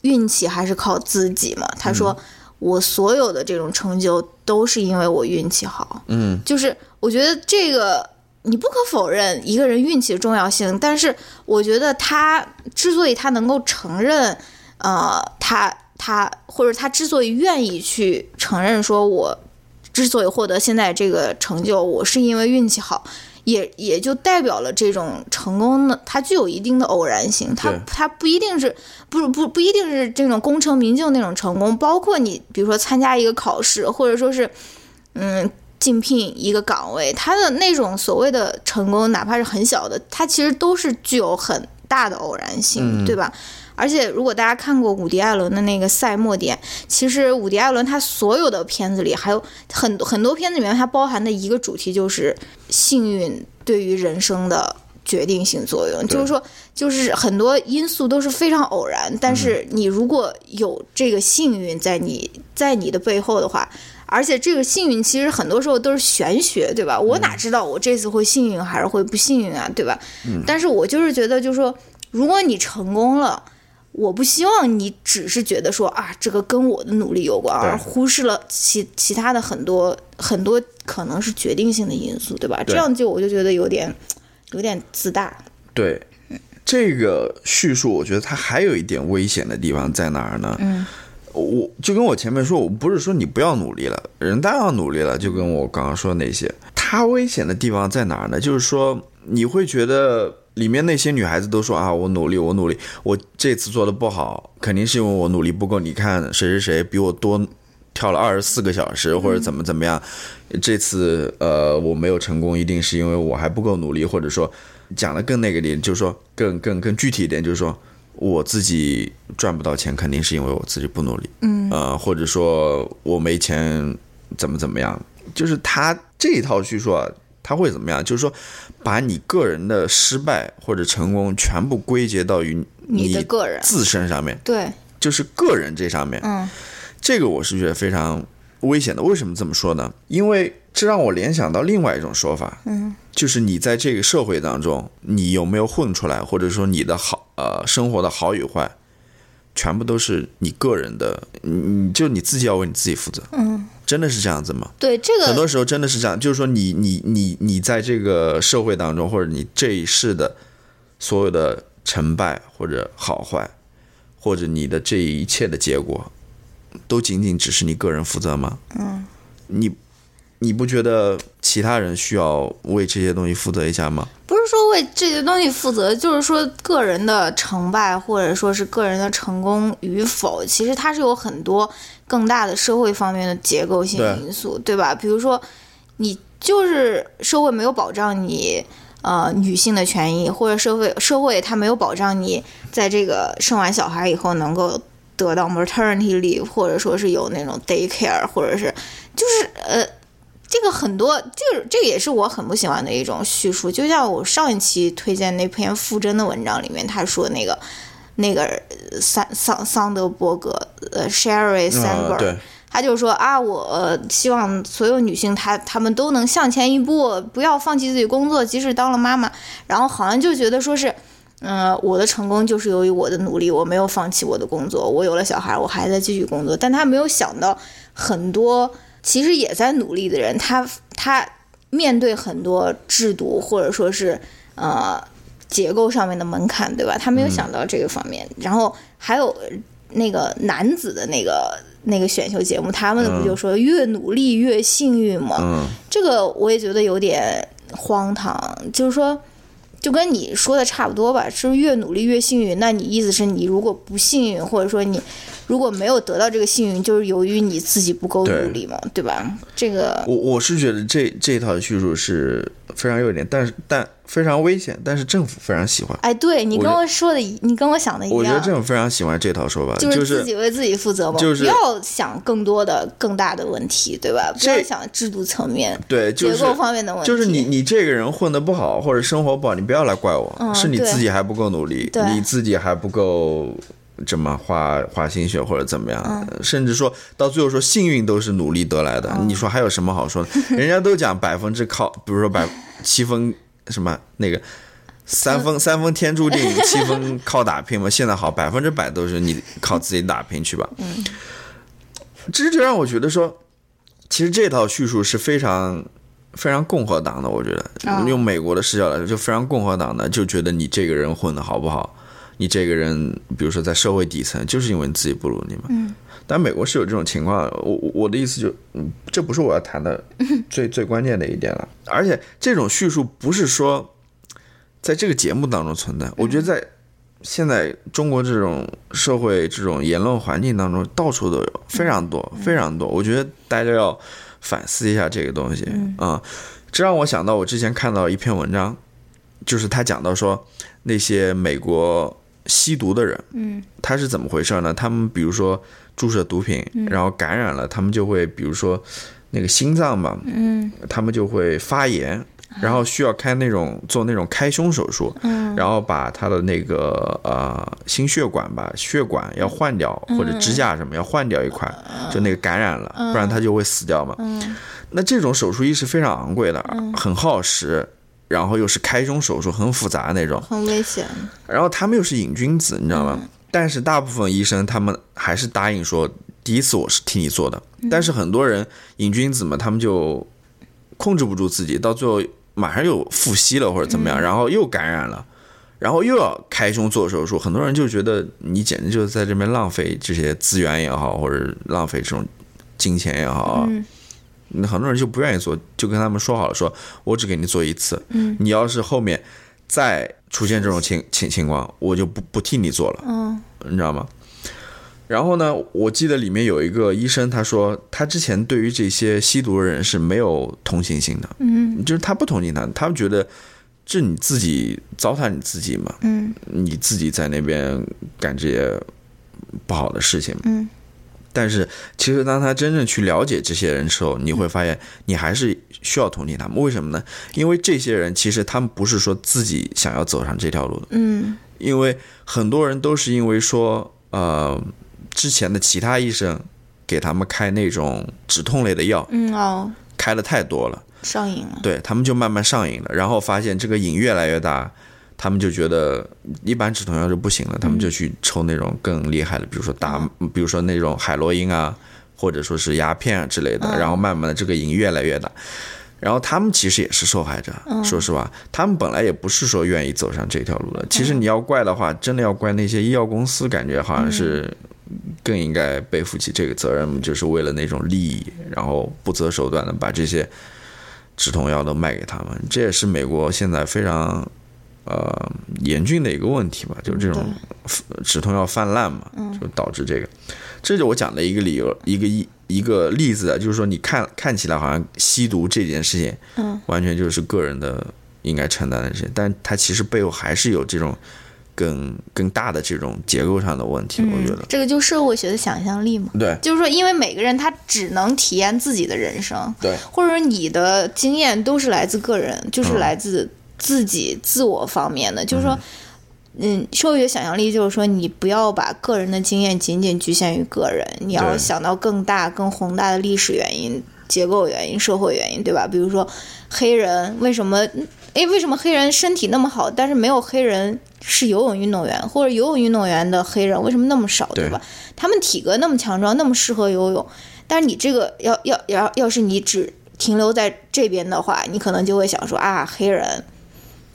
运气还是靠自己吗？他说。我所有的这种成就都是因为我运气好，嗯，就是我觉得这个你不可否认一个人运气的重要性，但是我觉得他之所以他能够承认，呃，他他或者他之所以愿意去承认说，我之所以获得现在这个成就，我是因为运气好。也也就代表了这种成功的，它具有一定的偶然性，它它不一定是不不不一定是这种功成名就那种成功，包括你比如说参加一个考试，或者说是嗯竞聘一个岗位，它的那种所谓的成功，哪怕是很小的，它其实都是具有很大的偶然性，对吧？而且，如果大家看过伍迪·艾伦的那个《赛末点》，其实伍迪·艾伦他所有的片子里，还有很多很多片子里面，它包含的一个主题就是幸运对于人生的决定性作用。就是说，就是很多因素都是非常偶然，但是你如果有这个幸运在你在你的背后的话，而且这个幸运其实很多时候都是玄学，对吧？我哪知道我这次会幸运还是会不幸运啊，对吧？但是我就是觉得，就是说，如果你成功了。我不希望你只是觉得说啊，这个跟我的努力有关，而忽视了其其他的很多很多可能是决定性的因素，对吧？这样就我就觉得有点有点自大。对，这个叙述我觉得它还有一点危险的地方在哪儿呢？嗯，我就跟我前面说，我不是说你不要努力了，人当然要努力了，就跟我刚刚说的那些。它危险的地方在哪儿呢？就是说你会觉得。里面那些女孩子都说啊，我努力，我努力，我这次做的不好，肯定是因为我努力不够。你看谁谁谁比我多跳了二十四个小时，或者怎么怎么样，这次呃我没有成功，一定是因为我还不够努力，或者说讲的更那个点，就是说更更更具体一点，就是说我自己赚不到钱，肯定是因为我自己不努力，嗯，呃，或者说我没钱怎么怎么样，就是他这一套叙述啊。他会怎么样？就是说，把你个人的失败或者成功全部归结到于你的个人自身上面，对，就是个人这上面。嗯，这个我是觉得非常危险的。为什么这么说呢？因为这让我联想到另外一种说法，嗯，就是你在这个社会当中，你有没有混出来，或者说你的好呃生活的好与坏，全部都是你个人的，你就你自己要为你自己负责。嗯。真的是这样子吗？对，这个很多时候真的是这样，就是说你你你你在这个社会当中，或者你这一世的所有的成败或者好坏，或者你的这一切的结果，都仅仅只是你个人负责吗？嗯，你你不觉得其他人需要为这些东西负责一下吗？不是说为这些东西负责，就是说个人的成败或者说是个人的成功与否，其实它是有很多。更大的社会方面的结构性因素，对吧？比如说，你就是社会没有保障你呃女性的权益，或者社会社会它没有保障你在这个生完小孩以后能够得到 maternity leave，或者说是有那种 daycare，或者是就是呃，这个很多，这个这个也是我很不喜欢的一种叙述。就像我上一期推荐那篇傅真的文章里面，他说那个。那个桑桑桑德伯格，呃，Sherry Sandberg，他就说啊，我希望所有女性，她她们都能向前一步，不要放弃自己工作，即使当了妈妈。然后好像就觉得说是，嗯，我的成功就是由于我的努力，我没有放弃我的工作，我有了小孩，我还在继续工作。但他没有想到，很多其实也在努力的人，他他面对很多制度或者说是呃。结构上面的门槛，对吧？他没有想到这个方面。然后还有那个男子的那个那个选秀节目，他们不就说越努力越幸运吗？嗯，这个我也觉得有点荒唐。就是说，就跟你说的差不多吧，是越努力越幸运。那你意思是你如果不幸运，或者说你如果没有得到这个幸运，就是由于你自己不够努力嘛，对吧？这个我我是觉得这这套叙述是非常有点，但是但。非常危险，但是政府非常喜欢。哎，对你跟我说的，你跟我想的一样。我觉得政府非常喜欢这套说法，就是自己为自己负责嘛，就是不要想更多的、更大的问题，对吧？不要想制度层面、对结构方面的问题。就是你你这个人混得不好，或者生活不好，你不要来怪我，嗯是你自己还不够努力，你自己还不够。这么花花心血或者怎么样，嗯、甚至说到最后说幸运都是努力得来的。嗯、你说还有什么好说的？人家都讲百分之靠，比如说百七分什么那个三分 [laughs] 三分天注定，七分靠打拼嘛。现在好，百分之百都是你靠自己打拼去吧。嗯，这就让我觉得说，其实这套叙述是非常非常共和党的。我觉得、哦、用美国的视角来说，就非常共和党的，就觉得你这个人混的好不好。你这个人，比如说在社会底层，就是因为你自己不如你嘛。嗯。但美国是有这种情况，我我的意思就，嗯，这不是我要谈的 [laughs] 最最关键的一点了。而且这种叙述不是说在这个节目当中存在，我觉得在现在中国这种社会这种言论环境当中，到处都有，非常多非常多。我觉得大家要反思一下这个东西啊、嗯。这让我想到我之前看到一篇文章，就是他讲到说那些美国。吸毒的人，嗯，他是怎么回事呢？他们比如说注射毒品，嗯、然后感染了，他们就会比如说那个心脏嘛，嗯，他们就会发炎，然后需要开那种做那种开胸手术，嗯，然后把他的那个呃心血管吧血管要换掉，嗯、或者支架什么要换掉一块，就那个感染了，嗯、不然他就会死掉嘛。嗯，那这种手术医是非常昂贵的，嗯。很耗时。然后又是开胸手术，很复杂那种，很危险。然后他们又是瘾君子，你知道吗？嗯、但是大部分医生他们还是答应说，第一次我是替你做的。嗯、但是很多人瘾君子嘛，他们就控制不住自己，到最后马上又复吸了或者怎么样，嗯、然后又感染了，然后又要开胸做手术。很多人就觉得你简直就是在这边浪费这些资源也好，或者浪费这种金钱也好。嗯那很多人就不愿意做，就跟他们说好了，说我只给你做一次，嗯，你要是后面再出现这种情情情况，我就不不替你做了，嗯，你知道吗？然后呢，我记得里面有一个医生，他说他之前对于这些吸毒的人是没有同情心的，嗯，就是他不同情他，他们觉得这你自己糟蹋你自己嘛，嗯，你自己在那边干这些不好的事情，嗯。但是，其实当他真正去了解这些人的时候，你会发现，你还是需要同情他们。为什么呢？因为这些人其实他们不是说自己想要走上这条路的，嗯，因为很多人都是因为说，呃，之前的其他医生给他们开那种止痛类的药，嗯哦，开的太多了，上瘾了，对他们就慢慢上瘾了，然后发现这个瘾越来越大。他们就觉得一般止痛药就不行了，他们就去抽那种更厉害的，比如说大，比如说那种海洛因啊，或者说是鸦片啊之类的，然后慢慢的这个瘾越来越大，然后他们其实也是受害者，说实话，他们本来也不是说愿意走上这条路的。其实你要怪的话，真的要怪那些医药公司，感觉好像是更应该背负起这个责任，就是为了那种利益，然后不择手段的把这些止痛药都卖给他们，这也是美国现在非常。呃，严峻的一个问题吧，就是这种止痛药泛滥嘛，就导致这个。这就我讲的一个理由，一个一一个例子啊，就是说，你看看起来好像吸毒这件事情，嗯，完全就是个人的应该承担的事情，但它其实背后还是有这种更更大的这种结构上的问题。我觉得这个就社会学的想象力嘛，对，就是说，因为每个人他只能体验自己的人生，对，或者说你的经验都是来自个人，就是来自。自己自我方面的，就是说，嗯，社会学想象力就是说，你不要把个人的经验仅仅局限于个人，你要想到更大、更宏大的历史原因、结构原因、社会原因，对吧？比如说，黑人为什么？哎，为什么黑人身体那么好，但是没有黑人是游泳运动员，或者游泳运动员的黑人为什么那么少，对吧？他们体格那么强壮，那么适合游泳，但是你这个要要要，要是你只停留在这边的话，你可能就会想说啊，黑人。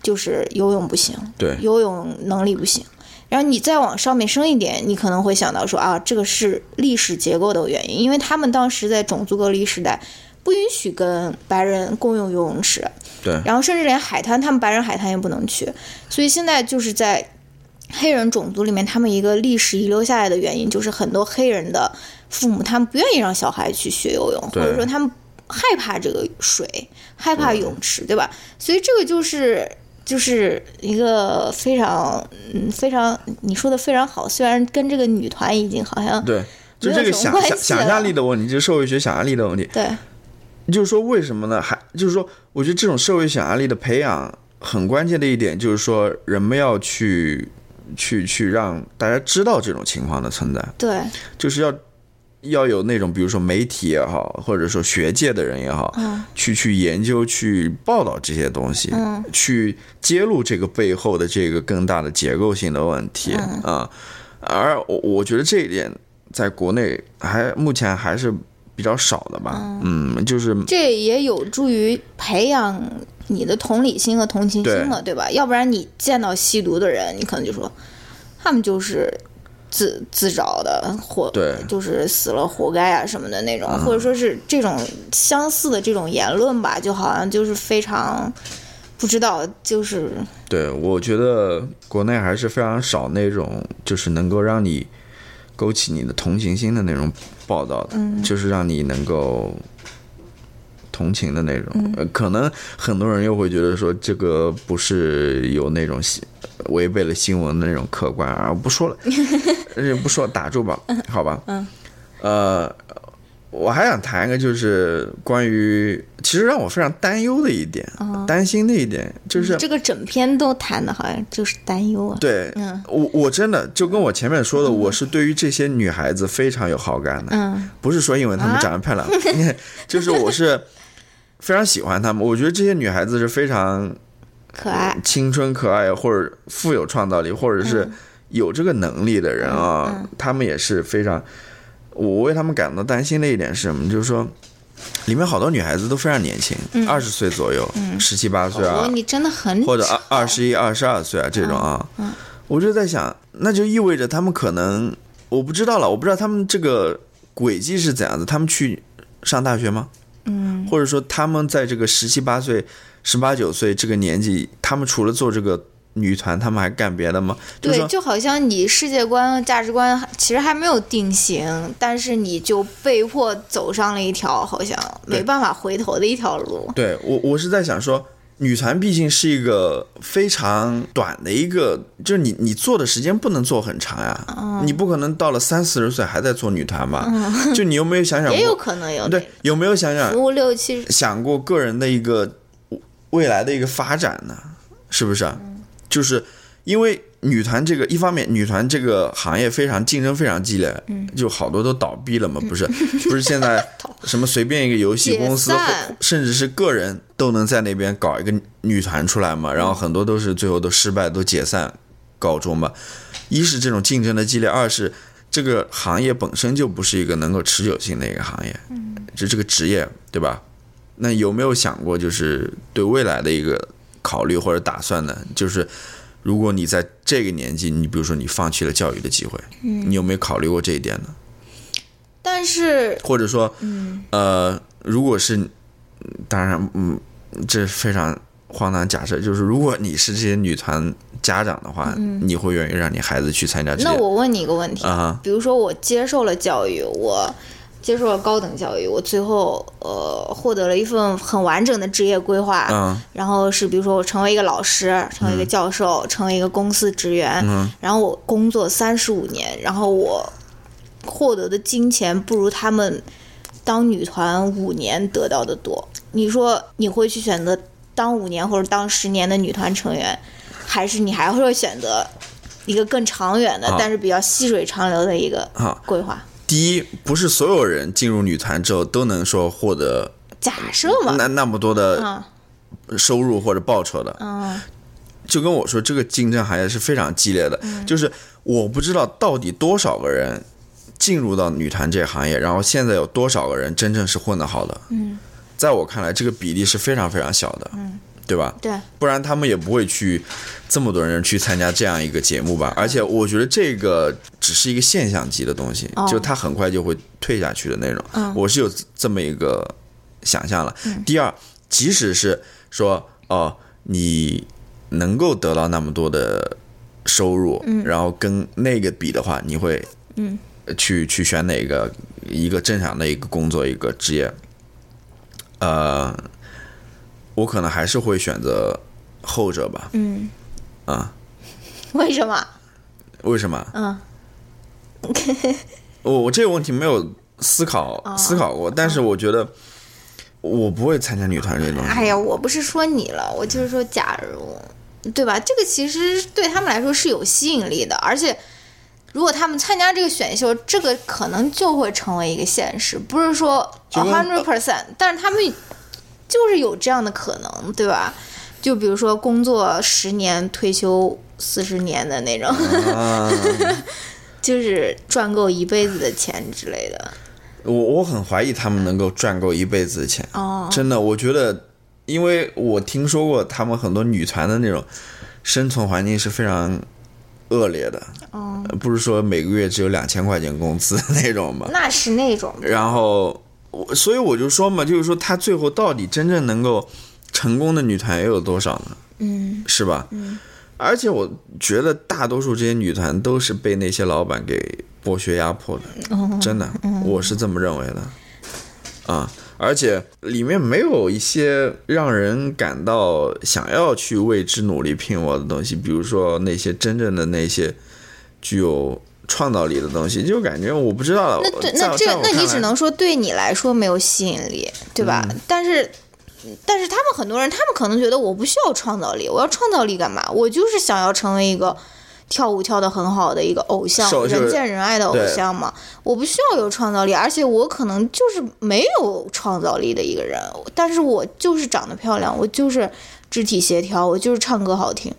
就是游泳不行，对，游泳能力不行。然后你再往上面升一点，你可能会想到说啊，这个是历史结构的原因，因为他们当时在种族隔离时代，不允许跟白人共用游泳池，对。然后甚至连海滩，他们白人海滩也不能去。所以现在就是在黑人种族里面，他们一个历史遗留下来的原因，就是很多黑人的父母他们不愿意让小孩去学游泳，或者说他们害怕这个水，害怕泳池，对吧？所以这个就是。就是一个非常嗯非常你说的非常好，虽然跟这个女团已经好像对，就这个想想想象力的问题，就是社会学想象力的问题。对，就是说为什么呢？还就是说，我觉得这种社会想象力的培养很关键的一点，就是说人们要去去去让大家知道这种情况的存在，对，就是要。要有那种，比如说媒体也好，或者说学界的人也好，嗯。去去研究、去报道这些东西，嗯。去揭露这个背后的这个更大的结构性的问题嗯。啊。而我我觉得这一点在国内还目前还是比较少的吧，嗯，就是这也有助于培养你的同理心和同情心嘛，对吧？要不然你见到吸毒的人，你可能就说他们就是自自找的，活对。就是死了活该啊什么的那种，或者说是这种相似的这种言论吧，就好像就是非常不知道，就是对，我觉得国内还是非常少那种就是能够让你勾起你的同情心的那种报道的，嗯。就是让你能够同情的那种。嗯呃，可能很多人又会觉得说这个不是有那种新违背了新闻的那种客观啊，不说了，[laughs] 呃不说了，打住吧，好吧。嗯。呃，我还想谈一个，就是关于其实让我非常担忧的一点，担心的一点，就是这个整篇都谈的好像就是担忧啊。对，嗯我我真的就跟我前面说的，我是对于这些女孩子非常有好感的，嗯不是说因为她们长得漂亮，[laughs] 就是我是非常喜欢她们。我觉得这些女孩子是非常可爱，青春可爱，或者富有创造力，或者是有这个能力的人啊，她们也是非常。我为她们感到担心的一点是什么？就是说，里面好多女孩子都非常年轻，二十岁左右，十七八岁啊哦，，你真的很或者二二十一、二十二岁啊这种啊，我就在想，那就意味着他们可能我不知道了，我不知道他们这个轨迹是怎样的，他们去上大学吗？嗯，或者说他们在这个十七八岁、十八九岁这个年纪，他们除了做这个女团，他们还干别的吗？就是对，就好像你世界观、价值观其实还没有定型，但是你就被迫走上了一条好像没办法回头的一条路。对我我是在想说。女团毕竟是一个非常短的一个，就是你你做的时间不能做很长呀，嗯你不可能到了三四十岁还在做女团吧？就你有没有想想过？[laughs] 也有可能有对，有没有想想服务六七，想过个人的一个未来的一个发展呢？是不是？就是因为女团这个一方面，女团这个行业非常竞争非常激烈，就好多都倒闭了嘛，不是？[laughs] 不是现在 [laughs] 什么随便一个游戏公司，甚至是个人都能在那边搞一个女团出来嘛，然后很多都是最后都失败，都解散告终嘛。一是这种竞争的激烈，二是这个行业本身就不是一个能够持久性的一个行业，就这个职业，对吧？那有没有想过，就是对未来的一个考虑或者打算呢？就是如果你在这个年纪，你比如说你放弃了教育的机会，你有没有考虑过这一点呢？但是或者说，呃，如果是，嗯当然，嗯，这非常荒唐假设，就是如果你是这些女团家长的话，你会愿意让你孩子去参加这些？那我问你一个问题，啊哈比如说我接受了教育，我接受了高等教育，我最后呃获得了一份很完整的职业规划，嗯。然后是比如说我成为一个老师，成为一个教授，成为一个公司职员，嗯。然后我工作三十五年，然后我获得的金钱不如他们当女团五年得到的多。你说你会去选择当五年或者当十年的女团成员，还是你还会选择一个更长远的，啊但是比较细水长流的一个规划？第一，不是所有人进入女团之后都能说获得假设嘛，那那么多的嗯收入或者报酬的，嗯就跟我说，这个竞争行业是非常激烈的。就是我不知道到底多少个人进入到女团这个行业，然后现在有多少个人真正是混得好的。嗯，在我看来，这个比例是非常非常小的。嗯，对吧？对，不然他们也不会去这么多人去参加这样一个节目吧。而且我觉得这个只是一个现象级的东西，哦就它很快就会退下去的那种。嗯我是有这么一个想象了。第二，即使是说哦，你能够得到那么多的收入，然后跟那个比的话，你会嗯去去选哪个一个正常的一个工作一个职业？呃，我可能还是会选择后者吧。嗯，啊，为什么？为什么？嗯，[laughs] 我我这个问题没有思考、哦思考过，但是我觉得我不会参加女团这种。哎呀，我不是说你了，我就是说，假如，对吧？这个其实对他们来说是有吸引力的，而且如果他们参加这个选秀，这个可能就会成为一个现实，不是说 hundred percent，但是他们就是有这样的可能，对吧？就比如说工作十年，退休四十年的那种，啊，[laughs] 就是赚够一辈子的钱之类的。我我很怀疑他们能够赚够一辈子的钱。哦，真的，我觉得，因为我听说过他们很多女团的那种生存环境是非常恶劣的，不是说每个月只有两千块钱工资那种吧。那是那种，然后，我所以我就说嘛，就是说他最后到底真正能够成功的女团又有多少呢？嗯是吧？嗯。而且我觉得大多数这些女团都是被那些老板给剥削压迫的，嗯真的，我是这么认为的。啊，而且里面没有一些让人感到想要去为之努力拼搏的东西，比如说那些真正的那些具有创造力的东西，就感觉我不知道。那对，那这那你只能说对你来说没有吸引力，对吧？嗯但是，但是他们很多人，他们可能觉得我不需要创造力，我要创造力干嘛？我就是想要成为一个跳舞跳得很好的一个偶像，就是人见人爱的偶像嘛。我不需要有创造力，而且我可能就是没有创造力的一个人，但是我就是长得漂亮，我就是。肢体协调，我就是唱歌好听，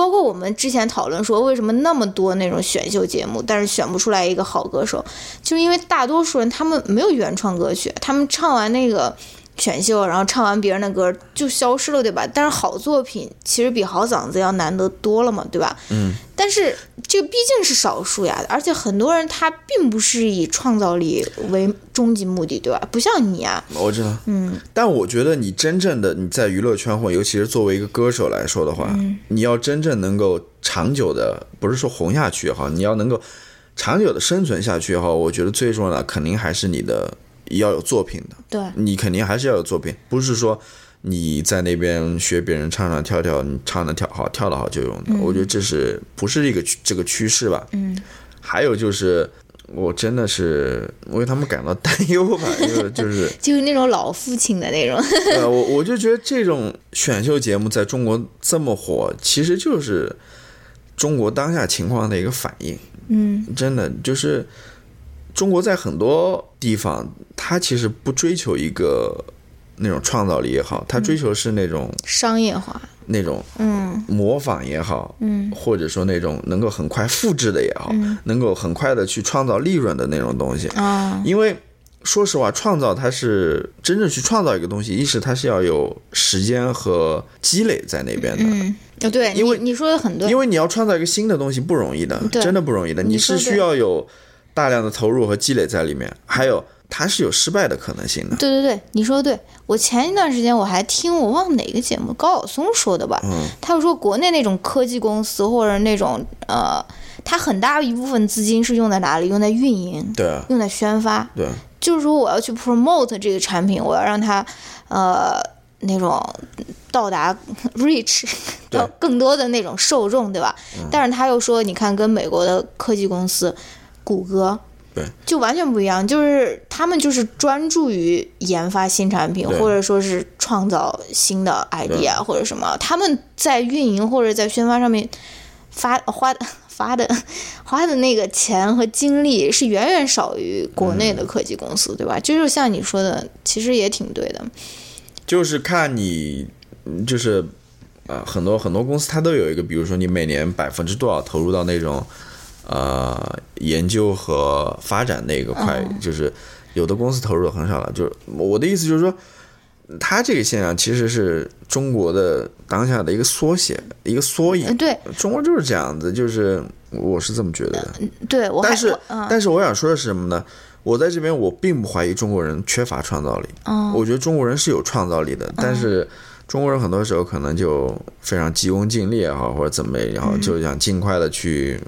包括我们之前讨论说，为什么那么多那种选秀节目，但是选不出来一个好歌手，就是因为大多数人他们没有原创歌曲，他们唱完那个选秀，然后唱完别人的歌就消失了，对吧？但是好作品其实比好嗓子要难得多了嘛，对吧？嗯。但是这个毕竟是少数呀，而且很多人他并不是以创造力为终极目的，对吧？不像你啊，我知道，嗯，但我觉得你真正的你在娱乐圈或尤其是作为一个歌手来说的话，嗯你要真正能够长久的，不是说红下去也好，你要能够长久的生存下去也好，我觉得最重要的肯定还是你的要有作品的，对，你肯定还是要有作品，不是说你在那边学别人唱唱跳跳，你唱的跳好跳的好就用的，我觉得这是不是一个趋这个趋势吧？嗯，还有就是。我真的是为他们感到担忧吧，[laughs] 因为就是就是那种老父亲的那种，[laughs] 呃，我我就觉得这种选秀节目在中国这么火，其实就是中国当下情况的一个反应。嗯真的就是中国在很多地方，它其实不追求一个那种创造力也好，它追求是那种、商业化，那种嗯。模仿也好，嗯。或者说那种能够很快复制的也好，能够很快的去创造利润的那种东西。啊，因为说实话，创造它是真正去创造一个东西，一是它是要有时间和积累在那边的，嗯，哦对，因为你你说的很多，因为你要创造一个新的东西不容易的，真的不容易的，你是需要有大量的投入和积累在里面，还有它是有失败的可能性的。对对对，你说的对。我前一段时间我还听我忘了哪个节目，高晓松说的吧，嗯他就说国内那种科技公司或者那种呃，它很大一部分资金是用在哪里？用在运营，对啊，用在宣发。对，就是说我要去 promote 这个产品，我要让它呃那种到达 reach 对 [laughs] 到更多的那种受众，对吧？嗯但是他又说，你看跟美国的科技公司，谷歌。对，就完全不一样，就是他们就是专注于研发新产品，或者说是创造新的 idea 或者什么。他们在运营或者在宣发上面发 [laughs] 花的发的 [laughs] 花的那个钱和精力是远远少于国内的科技公司，对吧？就是像你说的，其实也挺对的。就是看你，嗯就是呃，很多很多公司它都有一个，比如说你每年百分之多少投入到那种呃研究和发展那个块，就是有的公司投入的很少了。就是我的意思就是说，它这个现象其实是中国的当下的一个缩写，一个缩影嗯，。对中国就是这样子，就是我是这么觉得的。对，我但是但是我想说的是什么呢？我在这边我并不怀疑中国人缺乏创造力，嗯我觉得中国人是有创造力的，但是中国人很多时候可能就非常急功近利也好，或者怎么也好，嗯就想尽快的去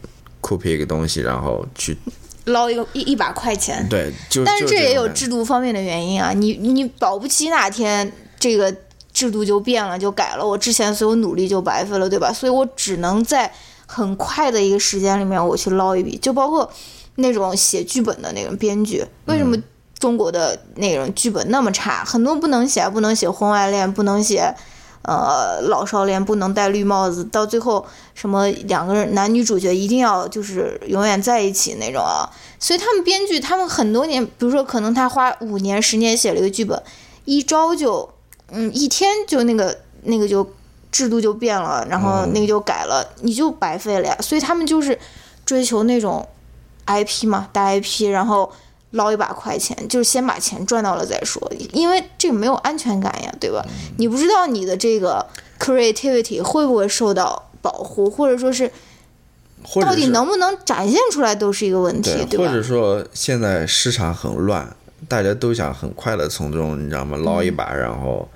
copy 一个东西，然后去捞一个一一把快钱。对，就但是这也有制度方面的原因啊，你你保不齐哪天这个制度就变了，就改了，我之前所有努力就白费了，对吧？所以我只能在很快的一个时间里面我去捞一笔，就包括那种写剧本的那种编剧，为什么中国的那种剧本那么差？很多不能写，不能写婚外恋，不能写。呃，老少恋不能戴绿帽子，到最后什么两个人男女主角一定要就是永远在一起那种啊，所以他们编剧他们很多年，比如说可能他花五年十年写了一个剧本，一招就嗯一天就那个那个就制度就变了，然后那个就改了，你就白费了呀。所以他们就是追求那种 IP 嘛，大 IP，然后。捞一把快钱，就是先把钱赚到了再说，因为这个没有安全感呀，对吧？你不知道你的这个 creativity 会不会受到保护，或者说是到底能不能展现出来，都是一个问题，对吧？或者说现在市场很乱，大家都想很快的从中，你知道吗？捞一把，然后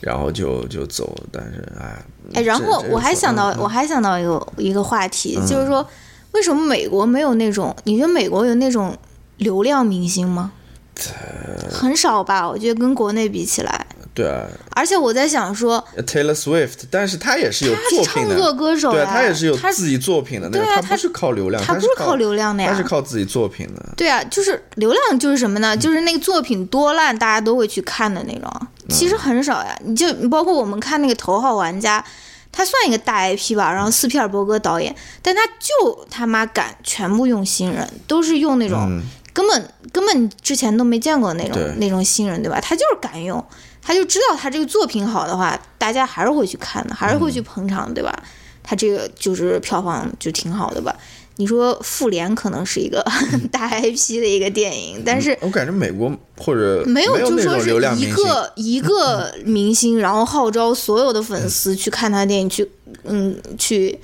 然后就就走，但是哎，哎，然后我还想到，我还想到一个一个话题，就是说，为什么美国没有那种？你觉得美国有那种？流量明星吗？很少吧，我觉得跟国内比起来。对啊。而且我在想说，Taylor Swift，但是他也是有作品的，唱作歌手，对，他也是有自己作品的，对啊，他不是靠流量，他不是靠流量的呀，他是靠自己作品的。对啊，就是流量就是什么呢？就是那个作品多烂，大家都会去看的那种。其实很少呀，你就包括我们看那个《头号玩家》。他算一个大 IP 吧，然后斯皮尔伯格导演，但他就他妈敢全部用新人，都是用那种根本根本之前都没见过那种那种新人，对吧？他就是敢用，他就知道他这个作品好的话，大家还是会去看的，还是会去捧场，对吧？他这个就是票房就挺好的吧。你说《复联》可能是一个 [laughs] 大 IP 的一个电影，但是我感觉美国或者没有，就说是一个一个明星，然后号召所有的粉丝去看他电影，去嗯去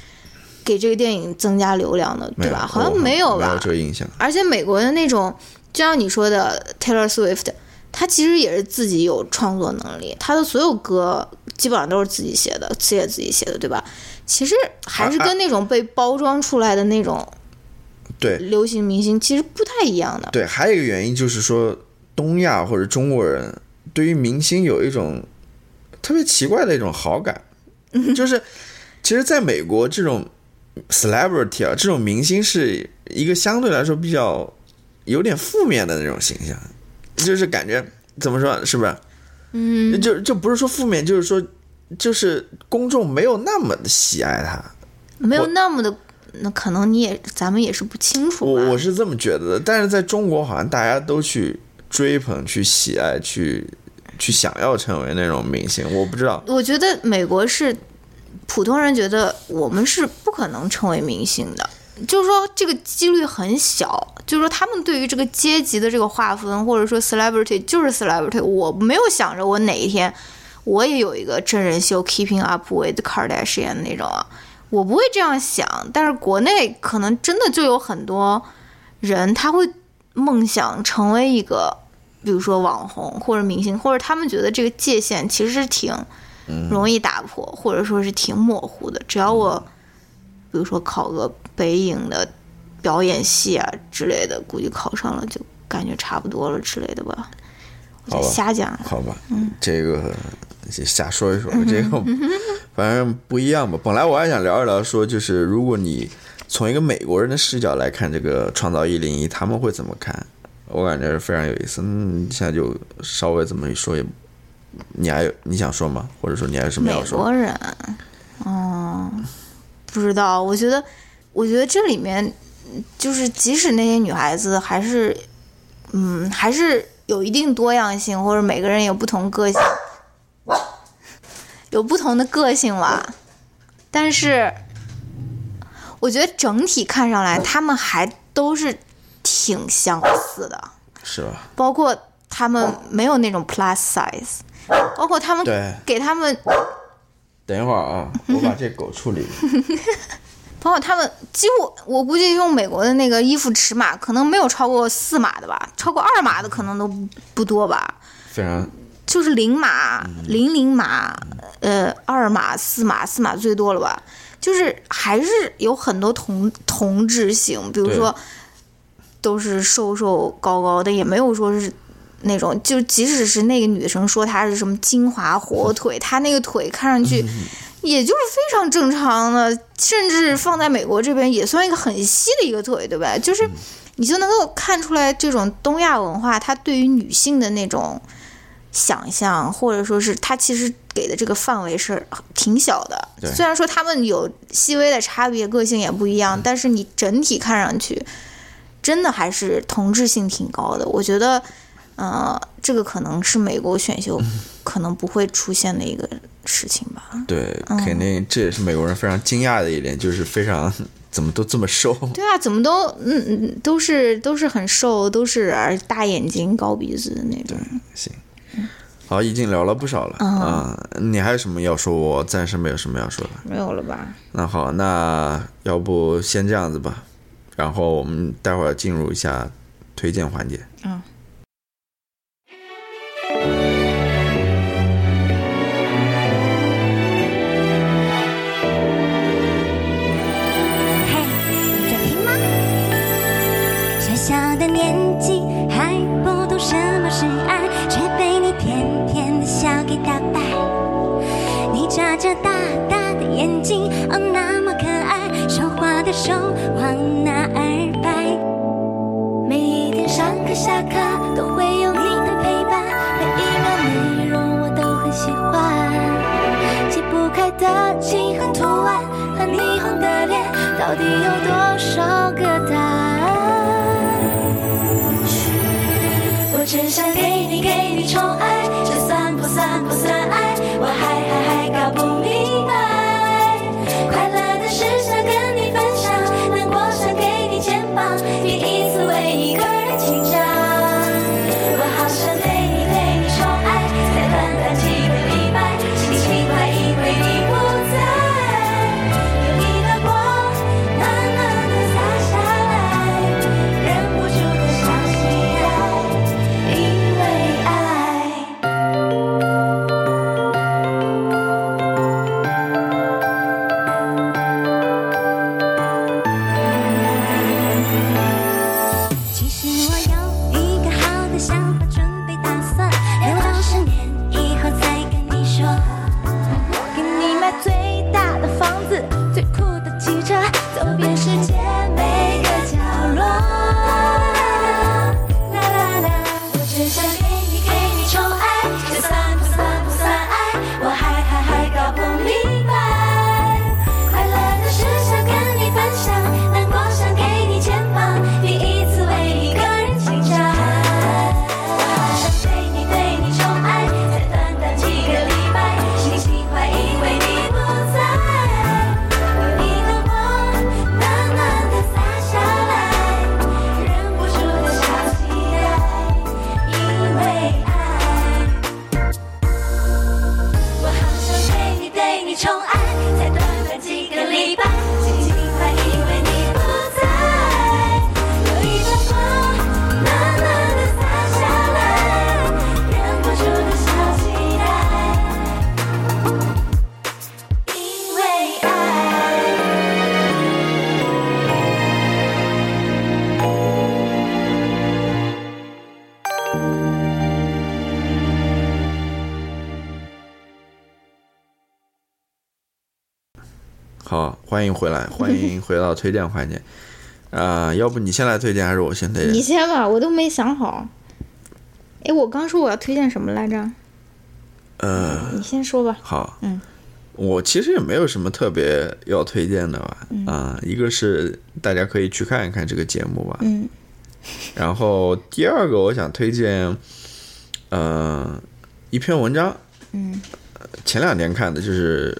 给这个电影增加流量的，对吧？好像没有吧？没有这个印象。而且美国的那种，就像你说的 Taylor Swift，他其实也是自己有创作能力，他的所有歌基本上都是自己写的，词也自己写的，对吧？其实还是跟那种被包装出来的那种，对流行明星其实不太一样的。对，还有一个原因就是说，东亚或者中国人对于明星有一种特别奇怪的一种好感，[laughs] 就是其实在美国这种 celebrity 啊，这种明星是一个相对来说比较有点负面的那种形象，就是感觉怎么说，是不是？嗯，就就不是说负面，就是说。就是公众没有那么的喜爱他，没有那么的，那可能你也咱们也是不清楚。我我是这么觉得的，但是在中国好像大家都去追捧、去喜爱、去去想要成为那种明星。我不知道，我觉得美国是普通人觉得我们是不可能成为明星的，就是说这个几率很小。就是说他们对于这个阶级的这个划分，或者说 celebrity 就是 celebrity，我没有想着我哪一天。我也有一个真人秀《Keeping Up with Kardashian》那种啊，我不会这样想。但是国内可能真的就有很多人，他会梦想成为一个，比如说网红或者明星，或者他们觉得这个界限其实是挺容易打破，或者说是挺模糊的。只要我，比如说考个北影的表演系啊之类的，估计考上了就感觉差不多了之类的吧。好吧，瞎讲。好吧，嗯，这个。瞎说一说，[laughs] 这个反正不一样吧。本来我还想聊一聊，说就是如果你从一个美国人的视角来看这个《创造一零一》，他们会怎么看？我感觉非常有意思。嗯，现在就稍微这么一说，也你还有你想说吗？或者说你还有什么要说？美国人，哦，不知道。我觉得，我觉得这里面就是即使那些女孩子，还是嗯，还是有一定多样性，或者每个人有不同个性。有不同的个性吧，但是我觉得整体看上来，他们还都是挺相似的，是吧？包括他们没有那种 plus size，包括他们给他们，等一会儿啊，[laughs] 我把这狗处理。[laughs] 包括他们几乎，我估计用美国的那个衣服尺码，可能没有超过四码的吧，超过二码的可能都不多吧。非常。就是零码、零零码，呃，二码、四码、四码最多了吧？就是还是有很多同同质性，比如说都是瘦瘦高高的，也没有说是那种，就即使是那个女生说她是什么金华火腿，她那个腿看上去也就是非常正常的，甚至放在美国这边也算一个很细的一个腿，对吧？就是你就能够看出来这种东亚文化，它对于女性的那种想象，或者说是它其实给的这个范围是挺小的。虽然说他们有细微的差别，个性也不一样，但是你整体看上去。真的还是同质性挺高的，我觉得，呃，这个可能是美国选秀可能不会出现的一个事情吧。对，肯定这也是美国人非常惊讶的一点，就是非常怎么都这么瘦。对啊，怎么都嗯嗯都是都是很瘦，都是而大眼睛、高鼻子的那种。行，好，已经聊了不少了啊、你还有什么要说？我暂时没有什么要说的。没有了吧？那好，那要不先这样子吧，然后我们待会儿进入一下推荐环节。嗯。睛，哦，那么可爱，说话的手往哪儿摆？每一天上课下课都会有你的陪伴，每一秒内容我都很喜欢。解不开的记恨图案和霓虹的脸，到底有多少个答案？我只想欢迎回来，[laughs] 欢迎回到推荐环节。啊、要不你先来推荐，还是我先推荐你？先吧，我都没想好。哎，我刚说我要推荐什么来着？呃，你先说吧。好，嗯，我其实也没有什么特别要推荐的吧。嗯啊、一个是大家可以去看一看这个节目吧。嗯然后第二个，我想推荐，呃，一篇文章，嗯前两天看的，就是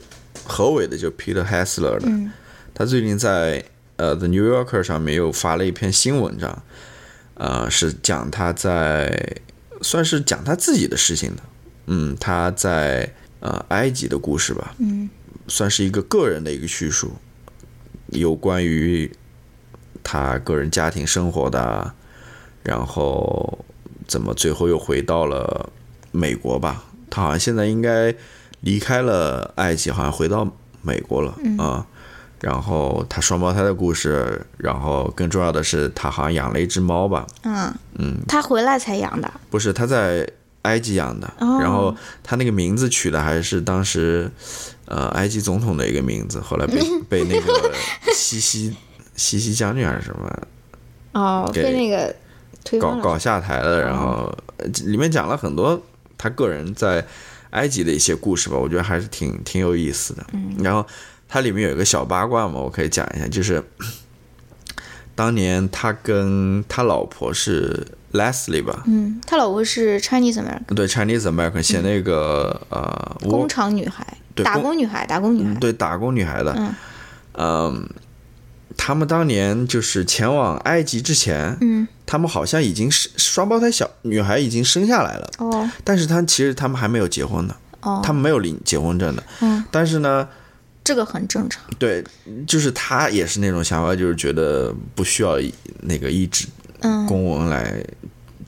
何伟的，就 Peter Hessler 的，嗯。他最近在呃 The New Yorker 上面又发了一篇新文章，呃，是讲他在算是讲他自己的事情的，嗯，他在呃埃及的故事吧，嗯。算是一个个人的一个叙述，有关于他个人家庭生活的啊，然后怎么最后又回到了美国吧。他好像现在应该离开了埃及，好像回到美国了啊、然后他双胞胎的故事，然后更重要的是他好像养了一只猫吧，嗯。嗯，他回来才养的。不是他在埃及养的，哦。然后他那个名字取的还是当时呃埃及总统的一个名字，后来被 [laughs] 被那个西西西西将军还是什么哦，给被那个推。搞搞下台了，然后呃里面讲了很多他个人在埃及的一些故事吧，我觉得还是挺挺有意思的。然后它里面有一个小八卦嘛，我可以讲一下，就是 [coughs] 当年他跟他老婆是 Leslie 吧，嗯，他老婆是 Chinese American 对 Chinese American 写那个、呃工厂女孩，对打工女孩，打工女孩。对打工女孩的，嗯。嗯，他们当年就是前往埃及之前，嗯，他们好像已经是双胞胎小女孩已经生下来了，哦。但是他其实他们还没有结婚呢，哦，他们没有领结婚证的，嗯，但是呢，这个很正常。对，就是他也是那种想法，就是觉得不需要那个一纸嗯。公文来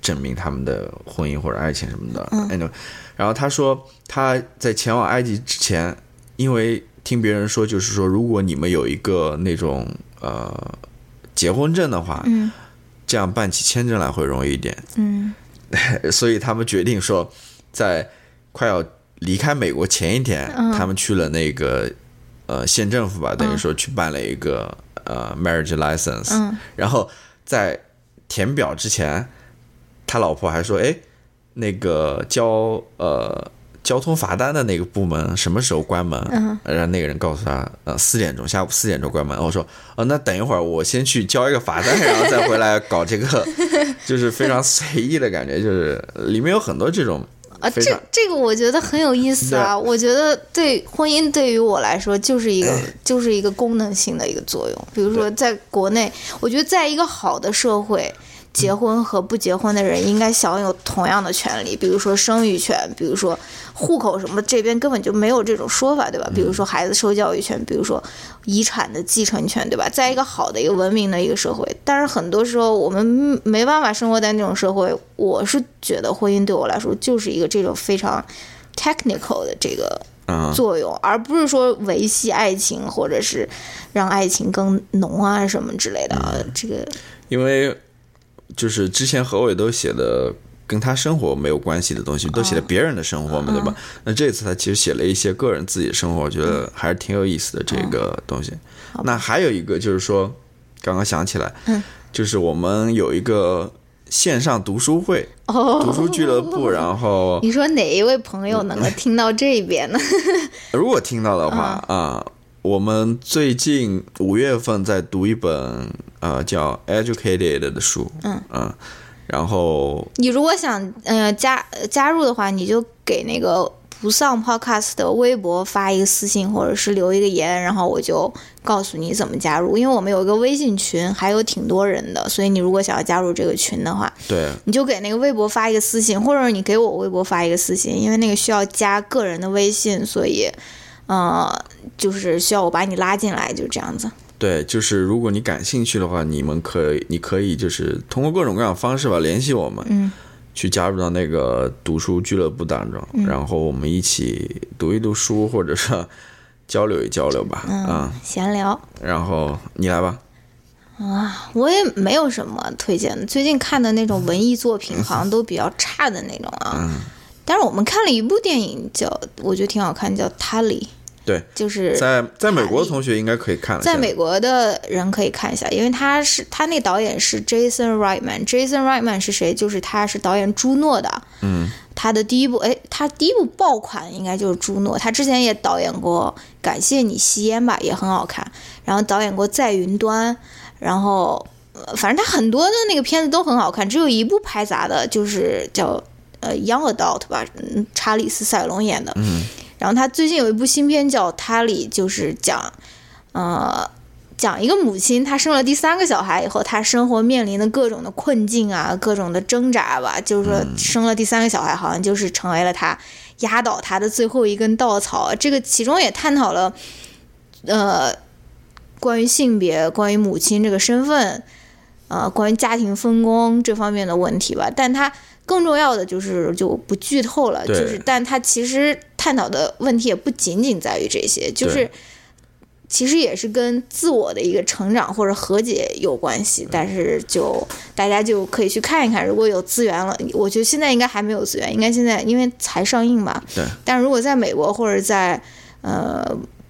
证明他们的婚姻或者爱情什么的。嗯。Anyway，然后他说他在前往埃及之前，因为听别人说，就是说如果你们有一个那种呃结婚证的话，嗯这样办起签证来会容易一点。嗯 [laughs] 所以他们决定说，在快要离开美国前一天，嗯他们去了那个呃县政府吧，等于说去办了一个呃 marriage license，、嗯然后在填表之前，他老婆还说，哎，那个交呃。交通罚单的那个部门什么时候关门？嗯然后那个人告诉他，呃，四点钟，下午四点钟关门。我说，哦，那等一会儿我先去交一个罚单，然后再回来搞这个，[laughs] 就是非常随意的感觉，就是里面有很多这种啊，这这个我觉得很有意思啊！[laughs] 我觉得对婚姻对于我来说就是一个就是一个功能性的一个作用。比如说，在国内，我觉得在一个好的社会，结婚和不结婚的人应该享有同样的权利，比如说生育权，比如说户口什么，这边根本就没有这种说法，对吧？比如说孩子受教育权，比如说遗产的继承权，对吧？在一个好的一个文明的一个社会，但是很多时候我们没办法生活在那种社会。我是觉得婚姻对我来说就是一个这种非常 technical 的这个嗯作用，而不是说维系爱情或者是让爱情更浓啊什么之类的啊。这个因为就是之前何伟都写的跟他生活没有关系的东西，都写的别人的生活嘛，对吧？那这次他其实写了一些个人自己的生活，我觉得还是挺有意思的这个东西。那还有一个就是说，刚刚想起来，嗯就是我们有一个线上读书会，哦读书俱乐部，然后 [laughs] 你说哪一位朋友能够听到这边呢？[laughs] 如果听到的话啊、我们最近五月份在读一本呃叫《Educated》的书，嗯。然后你如果想呃加呃加入的话，你就给那个不上 Podcast 的微博发一个私信，或者是留一个言，然后我就告诉你怎么加入。因为我们有一个微信群，还有挺多人的，所以你如果想要加入这个群的话，对。你就给那个微博发一个私信，或者你给我微博发一个私信，因为那个需要加个人的微信，所以呃就是需要我把你拉进来，就这样子。对，就是如果你感兴趣的话，你们可以你可以就是通过各种各样的方式吧联系我们，嗯，去加入到那个读书俱乐部当中，然后我们一起读一读书，或者是交流一交流吧，嗯，闲聊。然后你来吧，啊我也没有什么推荐的，最近看的那种文艺作品好像都比较差的那种啊。但是我们看了一部电影叫，我觉得挺好看，叫《塔里》，对，就是在在美国的同学应该可以看，在美国的人可以看一下，因为他是他那导演是 Jason Reitman。Jason Reitman 是谁？就是他是导演朱诺的。嗯，他的第一部，哎，他第一部爆款应该就是朱诺。他之前也导演过《感谢你吸烟吧》，也很好看。然后导演过《在云端》，然后呃反正他很多的那个片子都很好看，只有一部拍砸的，就是叫呃《Young Adult》吧，嗯查理斯·塞隆演的。嗯，然后他最近有一部新片叫《塔里》，就是讲，呃，讲一个母亲，她生了第三个小孩以后，她生活面临的各种的困境啊，各种的挣扎吧。就是说，生了第三个小孩，好像就是成为了她压倒她的最后一根稻草。这个其中也探讨了，呃，关于性别、关于母亲这个身份，呃，关于家庭分工这方面的问题吧。但它更重要的就是就不剧透了，就是，但它其实探讨的问题也不仅仅在于这些，就是其实也是跟自我的一个成长或者和解有关系，但是就大家就可以去看一看，如果有资源了，我觉得现在应该还没有资源，应该现在因为才上映嘛。对。但如果在美国或者在呃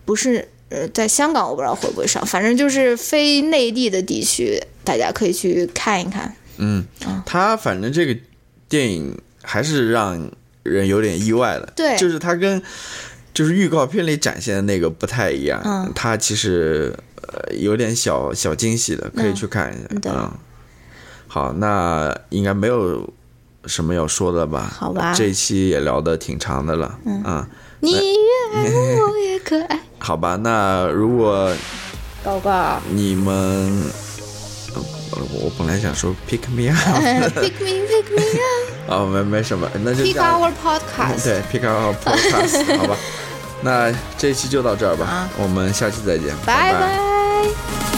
不是呃在香港，我不知道会不会上，反正就是非内地的地区，大家可以去看一看。嗯，他反正这个电影还是让人有点意外的，对。就是它跟就是预告片里展现的那个不太一样，嗯。他其实呃有点小小惊喜的，可以去看一下。嗯好，那应该没有什么要说的吧？好吧。这一期也聊的挺长的了，嗯。你越爱我，我越可爱。[laughs] 好吧，那如果高高你们，呃我本来想说 pick me up，，pick me, pick me up, 哦，没没什么，那就 pick。our podcast。对，pick our podcast，好吧。那这一期就到这儿吧，啊我们下期再见，拜拜拜。